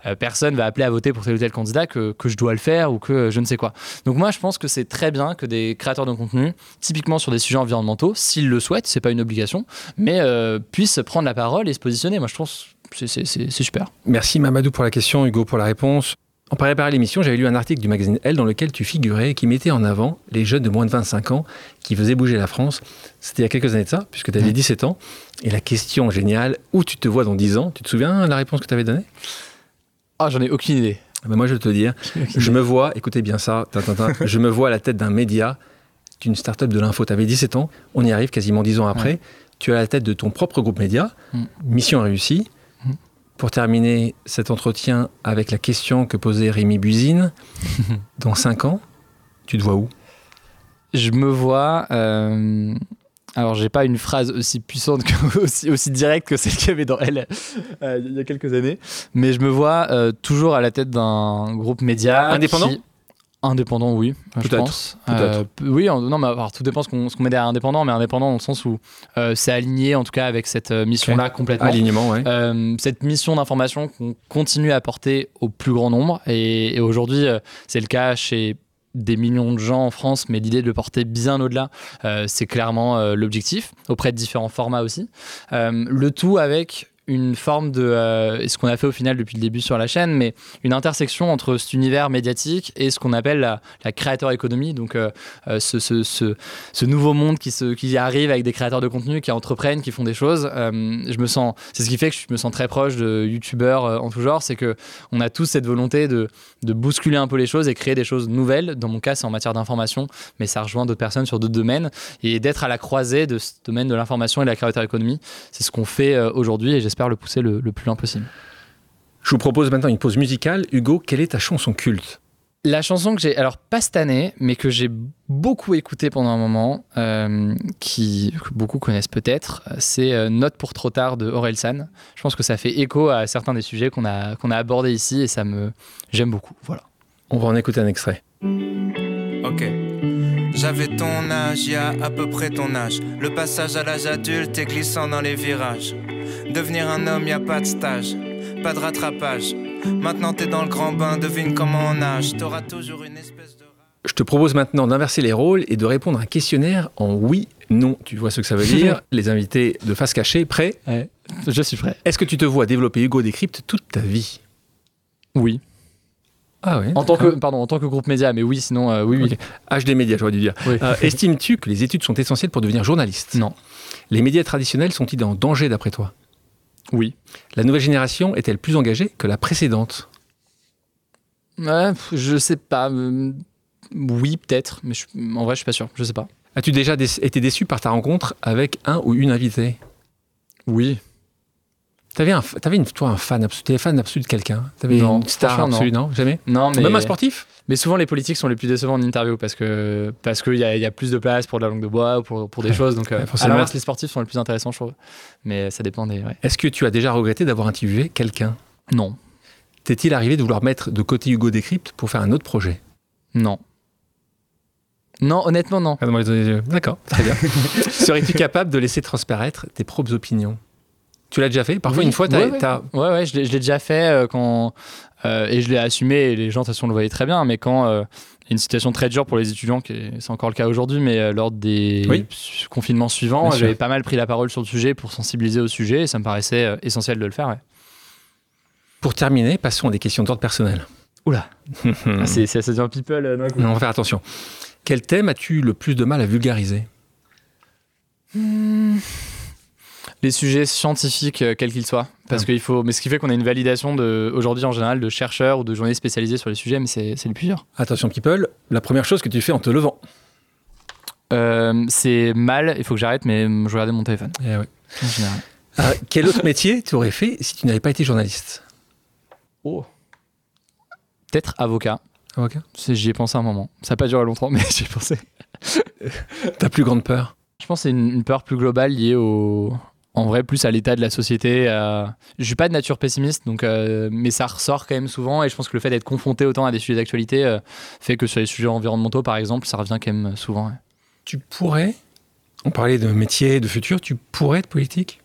euh, personne va appeler à voter pour tel ou tel candidat que, je dois le faire ou que je ne sais quoi. Donc moi, je pense que c'est très bien que des créateurs de contenu, typiquement sur des sujets environnementaux, s'ils le souhaitent, c'est pas une obligation, mais euh, puissent prendre la parole et se positionner. Moi, je pense c'est super. Merci Mamadou pour la question, Hugo pour la réponse. En préparant l'émission, j'avais lu un article du magazine Elle dans lequel tu figurais, qui mettait en avant les jeunes de moins de 25 ans qui faisaient bouger la France. C'était il y a quelques années de ça, puisque tu avais 17 ans. Et la question géniale, où tu te vois dans 10 ans? Tu te souviens la réponse que tu avais donnée? Ah, j'en ai aucune idée. Ah ben moi, je vais te dire, je me vois, écoutez bien ça, je me vois à la tête d'un média, d'une start-up de l'info. Tu avais 17 ans, on y arrive quasiment 10 ans après. Tu es à la tête de ton propre groupe média, mm. mission réussie pour terminer cet entretien avec la question que posait Rémi Buzine, dans 5 ans, tu te vois où? Je me vois. euh, alors, j'ai pas une phrase aussi puissante, que, aussi, aussi directe que celle qu'il y avait dans Elle euh, il y a quelques années, mais je me vois euh, toujours à la tête d'un groupe média. Indépendant? qui- Indépendant, oui, je pense. Euh, oui, non, mais alors, tout dépend ce qu'on qu'on met derrière indépendant, mais indépendant dans le sens où euh, c'est aligné en tout cas avec cette euh, mission-là complètement. Alignement, ouais. Euh, cette mission d'information qu'on continue à porter au plus grand nombre. Et, et aujourd'hui, c'est le cas chez des millions de gens en France, mais l'idée de le porter bien au-delà, c'est clairement l'objectif, auprès de différents formats aussi. Le tout avec une forme de, euh, ce qu'on a fait au final depuis le début sur la chaîne, mais une intersection entre cet univers médiatique et ce qu'on appelle la, créateur économie, donc euh, euh, ce, nouveau monde qui, arrive avec des créateurs de contenu qui entreprennent, qui font des choses. Je me sens, c'est ce qui fait que je me sens très proche de youtubeurs en tout genre, c'est que on a tous cette volonté de, bousculer un peu les choses et créer des choses nouvelles. Dans mon cas, c'est en matière d'information, mais ça rejoint d'autres personnes sur d'autres domaines et d'être à la croisée de ce domaine de l'information et de la créateur économie. C'est ce qu'on fait aujourd'hui et j'espère le pousser le, le plus loin possible. Je vous propose maintenant une pause musicale. Hugo, quelle est ta chanson culte? La chanson que j'ai, alors pas cette année, mais que j'ai beaucoup écoutée pendant un moment, euh, qui, que beaucoup connaissent peut-être, c'est euh, Note pour trop tard de Orelsan. Je pense que ça fait écho à certains des sujets qu'on a, qu'on a abordés ici et ça me, j'aime beaucoup. Voilà. On va en écouter un extrait. Ok. J'avais ton âge, y a à peu près ton âge. Le passage à l'âge adulte est glissant dans les virages. Devenir un homme, y a pas de stage, pas de rattrapage. Maintenant t'es dans le grand bain, devine comment on nage. T'auras toujours une espèce de. Je te propose maintenant d'inverser les rôles et de répondre à un questionnaire en oui, non. Tu vois ce que ça veut dire Les invités de face cachée, prêts Je suis prêt. Est-ce que tu te vois développer Hugo Décrypte toute ta vie? Oui. Ah ouais En tant que, pardon, en tant que groupe média, mais oui, sinon, euh, oui, oui. Ok. HD Média, j'aurais dû dire. Oui. Euh, Estimes-tu que les études sont essentielles pour devenir journaliste? Non. Les médias traditionnels sont-ils en danger d'après toi? Oui. La nouvelle génération est-elle plus engagée que la précédente? Ouais, je sais pas. euh, oui, peut-être, mais je- en vrai, je suis pas sûr. Je sais pas. As-tu déjà dé- été déçu par ta rencontre avec un ou une invitée? Oui. T'avais, un, t'avais une, toi un fan absolu, t'étais fan absolu de quelqu'un T'avais Non, une star non. absolue, non? Jamais? Non, mais. Même un sportif? Mais souvent, les politiques sont les plus décevants en interview parce que parce qu'il y, a- il y a plus de place pour de la langue de bois ou pour, pour des Ouais. choses. Donc, euh, Ouais, à l'inverse, les sportifs sont les plus intéressants, je trouve. Mais ça dépend des. ouais. Est-ce que tu as déjà regretté d'avoir interviewé quelqu'un? Non. T'est-il arrivé de vouloir mettre de côté Hugo Décrypte pour faire un autre projet? Non. Non, honnêtement, non. D'accord, très bien. Serais-tu capable de laisser transparaître tes propres opinions? Tu l'as déjà fait Parfois, Oui. une fois, t'as, Ouais, ouais. t'as- Ouais, ouais, je l'ai je l'ai déjà fait euh, quand. euh, et je l'ai assumé, et les gens, de toute façon, le voyaient très bien. Mais quand. euh, il y a une situation très dure pour les étudiants, c'est encore le cas aujourd'hui, mais euh, lors des Oui. confinements suivants, j'avais pas mal pris la parole sur le sujet pour sensibiliser au sujet et ça me paraissait essentiel de le faire. ouais. Pour terminer, passons à des questions d'ordre personnel. Oula. Ah, c'est c'est assez dur people euh, d'un coup. On va faire attention. Quel thème as-tu le plus de mal à vulgariser? Les sujets scientifiques, euh, quels qu'ils soient. Parce Ah. qu'il faut. Mais ce qui fait qu'on a une validation de, aujourd'hui en général de chercheurs ou de journalistes spécialisés sur les sujets, mais c'est c'est le plus dur. Attention, people, la première chose que tu fais en te levant. Euh, c'est mal, il faut que j'arrête, mais je regardais mon téléphone Eh ouais. en général. Ah, quel autre métier tu aurais fait si tu n'avais pas été journaliste? Oh. Peut-être avocat. Avocat? C'est- J'y ai pensé un moment. Ça n'a pas duré longtemps, mais j'y ai pensé. Ta plus grande peur? Je pense que c'est une, une peur plus globale liée au. En vrai, plus à l'état de la société. à- Je suis pas de nature pessimiste, donc, euh, mais ça ressort quand même souvent. Et je pense que le fait d'être confronté autant à des sujets d'actualité euh, fait que sur les sujets environnementaux, par exemple, ça revient quand même souvent. ouais. Tu pourrais, on parlait de métier, de futur, tu pourrais être politique?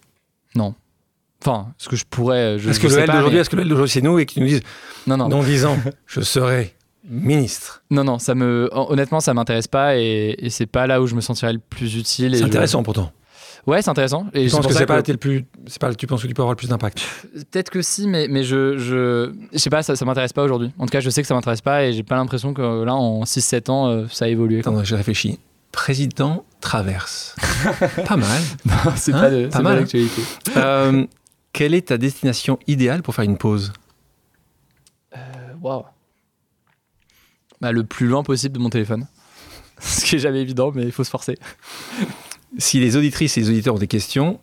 Enfin, ce que je pourrais. Je, Est-ce que je le sais pas, d'aujourd'hui, mais- est-ce que le L d'aujourd'hui c'est nous et qu'ils nous disent Non, non, dans 10 ans, je serai ministre? Non, non, ça me. Honnêtement, ça m'intéresse pas et, et c'est pas là où je me sentirais le plus utile. C'est je- intéressant pourtant. Ouais, c'est intéressant. Et que c'est pas le plus, c'est pas, tu penses que tu peux avoir le plus d'impact? Peut-être que si, mais, mais je, je, je sais pas, ça, ça m'intéresse pas aujourd'hui. En tout cas, je sais que ça m'intéresse pas et j'ai pas l'impression que euh, là, en 6-7 ans, euh, ça a évolué. Attends, j'ai réfléchi. Président traverse. pas mal. c'est Hein? pas de- Pas mal, hein? d'actualité. Euh, quelle est ta destination idéale pour faire une pause? Waouh. Bah, le plus loin possible de mon téléphone. Ce qui est jamais évident, mais il faut se forcer. Si les auditrices et les auditeurs ont des questions,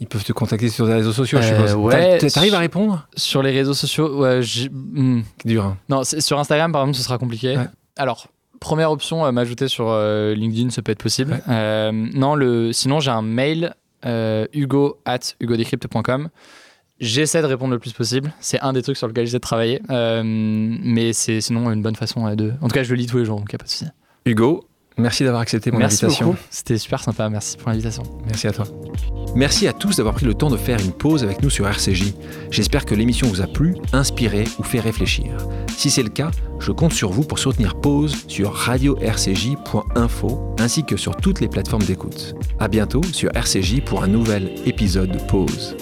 ils peuvent te contacter sur les réseaux sociaux, je Euh, suppose. ouais. T'a- T'arrives à répondre? Sur les réseaux sociaux, ouais. C'est dur. hein. non, sur Instagram, par exemple, ce sera compliqué. Ouais. Alors, première option, m'ajouter sur LinkedIn, ça peut être possible. non, le, sinon j'ai un mail hugo at hugodecrypt.com. J'essaie de répondre le plus possible. C'est un des trucs sur lesquels j'essaie de travailler. mais c'est sinon une bonne façon de. En tout cas, je le lis tous les jours, donc il n'y a pas de souci. Hugo, Merci d'avoir accepté mon Merci invitation. C'était super sympa. Merci pour l'invitation. Merci à toi. Merci à tous d'avoir pris le temps de faire une pause avec nous sur RCJ. J'espère que l'émission vous a plu, inspiré ou fait réfléchir. Si c'est le cas, je compte sur vous pour soutenir Pause sur radio-rcj.info ainsi que sur toutes les plateformes d'écoute. À bientôt sur RCJ pour un nouvel épisode de Pause.